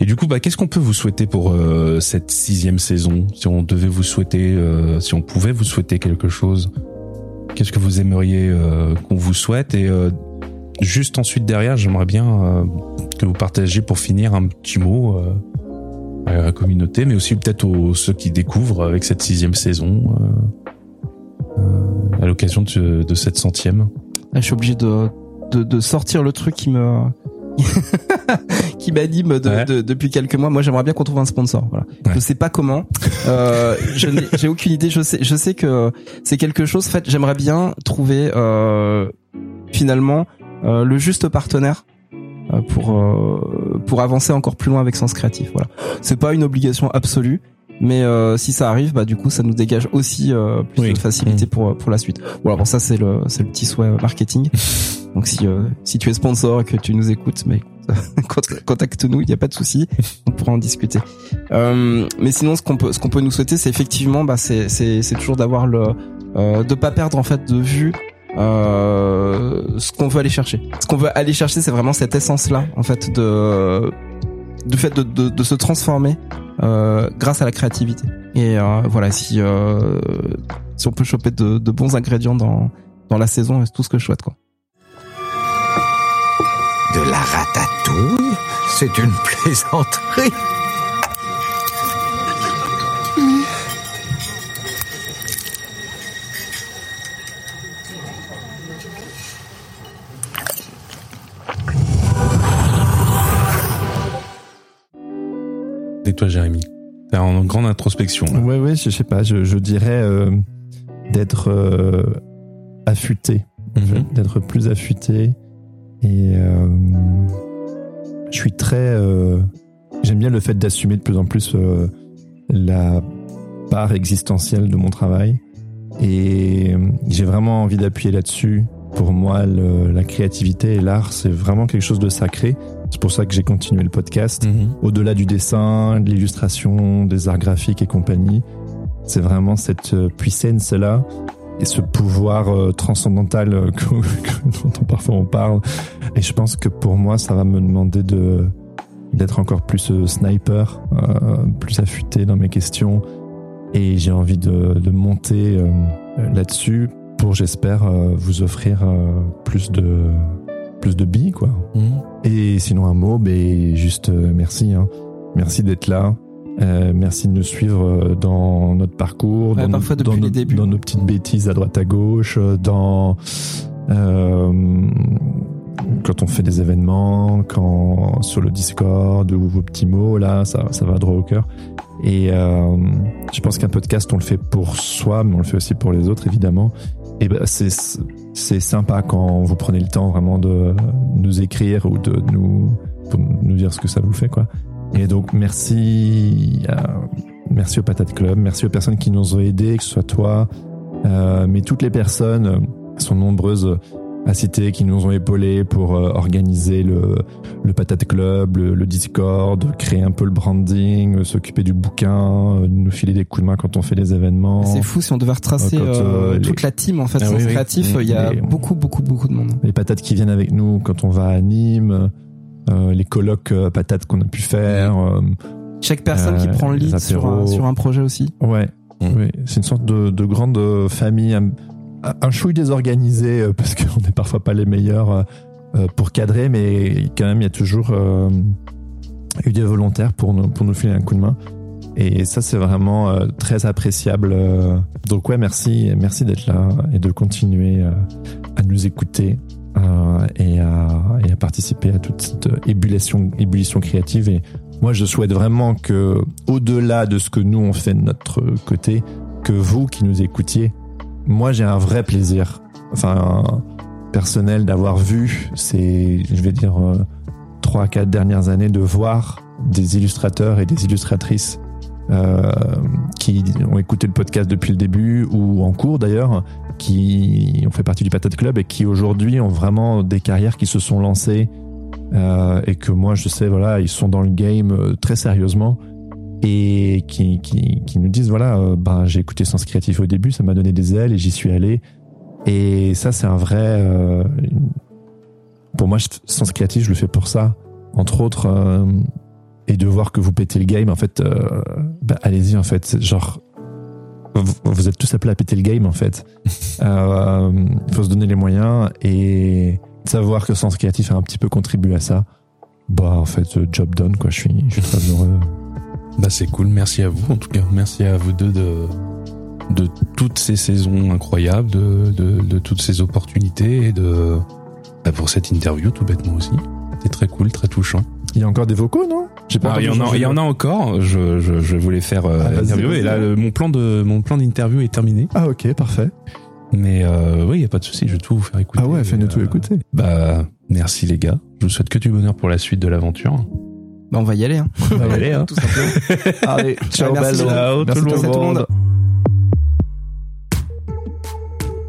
Et du coup, bah, qu'est-ce qu'on peut vous souhaiter pour euh, cette sixième saison? Si on devait vous souhaiter, euh, si on pouvait vous souhaiter quelque chose, qu'est-ce que vous aimeriez euh, qu'on vous souhaite? Et euh, juste ensuite derrière, j'aimerais bien euh, que vous partagiez pour finir un petit mot euh, à la communauté, mais aussi peut-être aux ceux qui découvrent avec cette sixième saison, à l'occasion de, de cette centième. Là, je suis obligé de, de, de sortir le truc qui me qui m'anime de, de- depuis quelques mois. Moi, j'aimerais bien qu'on trouve un sponsor. Voilà. Je sais pas comment. Euh, je n'ai- j'ai aucune idée. Je sais, je sais que c'est quelque chose. En fait, j'aimerais bien trouver euh, finalement euh, le juste partenaire euh, pour euh, pour avancer encore plus loin avec Sens Créatif. Voilà. C'est pas une obligation absolue. Mais euh, si ça arrive, bah du coup, ça nous dégage aussi euh, plus de facilité pour pour la suite. Voilà, bon ça c'est le c'est le petit souhait marketing. Donc si euh, si tu es sponsor et que tu nous écoutes, mais contacte-nous, il n'y a pas de souci, on pourra en discuter. Euh, mais sinon, ce qu'on peut ce qu'on peut nous souhaiter, c'est effectivement, bah c'est c'est c'est toujours d'avoir le euh, de pas perdre en fait de vue euh, ce qu'on veut aller chercher. Ce qu'on veut aller chercher, c'est vraiment cette essence là, en fait, de du fait de, de, de se transformer euh, grâce à la créativité. Et euh, voilà, si euh, si on peut choper de, de bons ingrédients dans dans la saison, c'est tout ce que je souhaite quoi. De la ratatouille C'est une plaisanterie. Et toi, Jérémy T'es en grande introspection. Là. Ouais, ouais, je, je sais pas, je, je dirais euh, d'être euh, affûté, fait, d'être plus affûté. Et euh, je suis très. euh, J'aime bien le fait d'assumer de plus en plus euh, la part existentielle de mon travail. Et j'ai vraiment envie d'appuyer là-dessus. Pour moi, le, la créativité et l'art, c'est vraiment quelque chose de sacré. C'est pour ça que j'ai continué le podcast. Au-delà du dessin, de l'illustration, des arts graphiques et compagnie, c'est vraiment cette euh, puissance-là et ce pouvoir euh, transcendantal euh, que- que- dont parfois on parle. Et je pense que pour moi, ça va me demander de d'être encore plus euh, sniper, euh, plus affûté dans mes questions. Et j'ai envie de, de monter là-dessus pour, j'espère, vous offrir plus de plus de billes, quoi. Et sinon un mot, ben juste merci, hein. merci d'être là. Euh, merci de nous suivre euh, dans notre parcours, dans, parfois nos, dans, nos- débuts. dans nos petites bêtises à droite à gauche, euh, dans euh, quand on fait des événements, quand sur le Discord ou vos petits mots là, ça, ça va droit au cœur. Et euh, je pense qu'un podcast, on le fait pour soi, mais on le fait aussi pour les autres, évidemment. Et ben c'est c'est sympa quand vous prenez le temps vraiment de nous écrire ou de nous pour nous dire ce que ça vous fait, quoi. Et donc merci, à- merci au Patate Club, merci aux personnes qui nous ont aidés, que ce soit toi, euh, mais toutes les personnes euh, sont nombreuses à citer, qui nous ont épaulés pour euh, organiser le, le Patate Club, le, le Discord, créer un peu le branding, euh, s'occuper du bouquin, euh, nous filer des coups de main quand on fait des événements. C'est fou si on devait retracer quand, toute les- la team en fait, Ah oui, créatif. Il y a Les- beaucoup, beaucoup, beaucoup de monde. les patates qui viennent avec nous quand on va à Nîmes, les colloques euh, patates qu'on a pu faire. euh, Chaque personne qui euh, prend le lead sur un, apéros. sur un projet aussi. Ouais, oui. c'est une sorte de, de grande euh, famille, un, un chouille désorganisé euh, parce qu'on n'est parfois pas les meilleurs euh, euh, pour cadrer, mais quand même il y a toujours euh, eu des volontaires pour nous, pour nous filer un coup de main. Et ça c'est vraiment euh, très appréciable. euh. Donc ouais, merci, merci d'être là et de continuer euh, à nous écouter. Euh, et, à, participer à toute cette ébullition, ébullition créative. Et moi, je souhaite vraiment que, au-delà de ce que nous on fait de notre côté, que vous qui nous écoutiez, moi j'ai un vrai plaisir, enfin personnel, d'avoir vu ces, je vais dire, euh, trois, quatre dernières années, de voir des illustrateurs et des illustratrices euh, qui ont écouté le podcast depuis le début ou en cours d'ailleurs, qui ont fait partie du Patate Club et qui aujourd'hui ont vraiment des carrières qui se sont lancées euh, et que moi je sais voilà ils sont dans le game euh, très sérieusement et qui, qui, nous disent voilà ben j'ai écouté Sens Créatif au début ça m'a donné des ailes et j'y suis allé. Et ça c'est un vrai pour moi Sens Créatif je le fais pour ça entre autres et de voir que vous pétez le game en fait bah, allez-y en fait. Genre vous, êtes tous appelés à péter le game en fait. Euh, il faut se donner les moyens et savoir que Sens Créatif a un petit peu contribué à ça. Bah en fait euh, job done quoi. Je suis je suis très heureux. Bah c'est cool, merci à vous en tout cas, merci à vous deux de de toutes ces saisons incroyables, de de, de toutes ces opportunités et de bah, pour cette interview tout bêtement aussi. C'était très cool, très touchant. il y a encore des vocaux non? J'ai Ah, il y en a, il y en a encore. Je, je, je voulais faire euh, Ah, vas-y. et là le- mon plan de mon plan d'interview est terminé. ah ok parfait Mais euh, oui, il y a pas de souci, je vais tout vous faire écouter. ah ouais fais-nous Et, tout euh, écouter Bah merci les gars. Je vous souhaite que du bonheur pour la suite de l'aventure. Bah, on va y aller. Hein. On va y aller, hein. Tout simplement. allez ciao Ouais, merci, bello. Ciao, Merci tout le monde.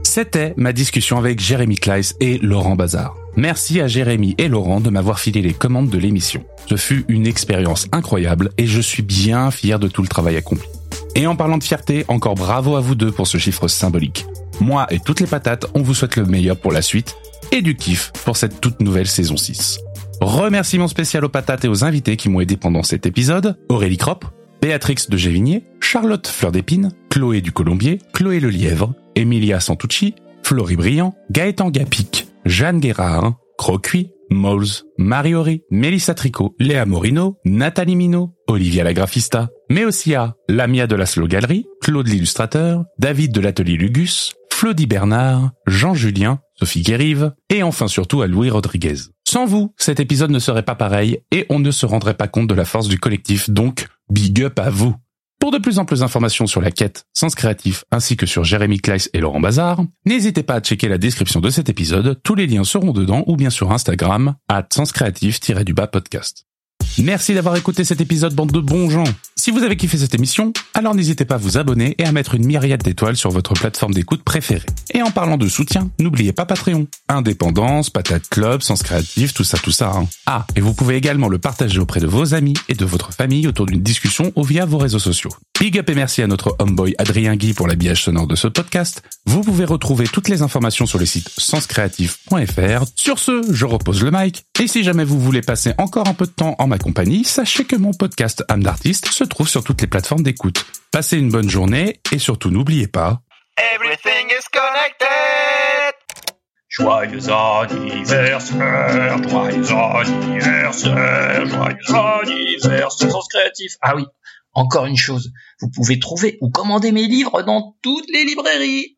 C'était ma discussion avec Jérémy Kleiss et Laurent Bazar. Merci à Jérémy et Laurent de m'avoir filé les commandes de l'émission. Ce fut une expérience incroyable et je suis bien fier de tout le travail accompli. Et en parlant de fierté, encore bravo à vous deux pour ce chiffre symbolique. Moi et toutes les patates, on vous souhaite le meilleur pour la suite et du kiff pour cette toute nouvelle saison 6. Remerciements spécial aux patates et aux invités qui m'ont aidé pendant cet épisode. Aurélie Kropp, Béatrix de Gévigné, Charlotte Fleur d'Épine, Chloé du Colombier, Chloé Le Lièvre, Emilia Santucci, Florie Briand, Gaëtan Gapic, Jeanne Guérard, Crocuit, Moles, Marie-Aury, Mélissa Tricot, Léa Morino, Nathalie Minot, Olivia la graphista, mais aussi à Lamia de la Slow Galerie, Claude l'illustrateur, David de l'atelier Lugus, Flody Bernard, Jean Julien, Sophie Guérive, et enfin surtout à Louis Rodriguez. Sans vous, cet épisode ne serait pas pareil et on ne se rendrait pas compte de la force du collectif, donc big up à vous. Pour de plus amples informations sur la quête Sens Créatif ainsi que sur Jérémy Kleiss et Laurent Bazar, n'hésitez pas à checker la description de cet épisode, tous les liens seront dedans ou bien sur Instagram, at senscreatif-du-bas podcast. Merci d'avoir écouté cet épisode bande de bons gens. Si vous avez kiffé cette émission, alors n'hésitez pas à vous abonner et à mettre une myriade d'étoiles sur votre plateforme d'écoute préférée. Et en parlant de soutien, n'oubliez pas Patreon. Indépendance, Patate Club, Sens Créatif, tout ça, tout ça. hein. Ah, et vous pouvez également le partager auprès de vos amis et de votre famille autour d'une discussion ou via vos réseaux sociaux. Big up et merci à notre homeboy Adrien Guy pour l'habillage sonore de ce podcast. Vous pouvez retrouver toutes les informations sur le site senscreatif.fr. Sur ce, je repose le mic. Et si jamais vous voulez passer encore un peu de temps en ma compagnie, sachez que mon podcast âme d'artiste se trouve sur toutes les plateformes d'écoute. Passez une bonne journée et surtout n'oubliez pas, Everything is connected. Joyeux anniversaire, joyeux anniversaire, joyeux anniversaire, sens créatif. Ah oui, encore une chose, vous pouvez trouver ou commander mes livres dans toutes les librairies.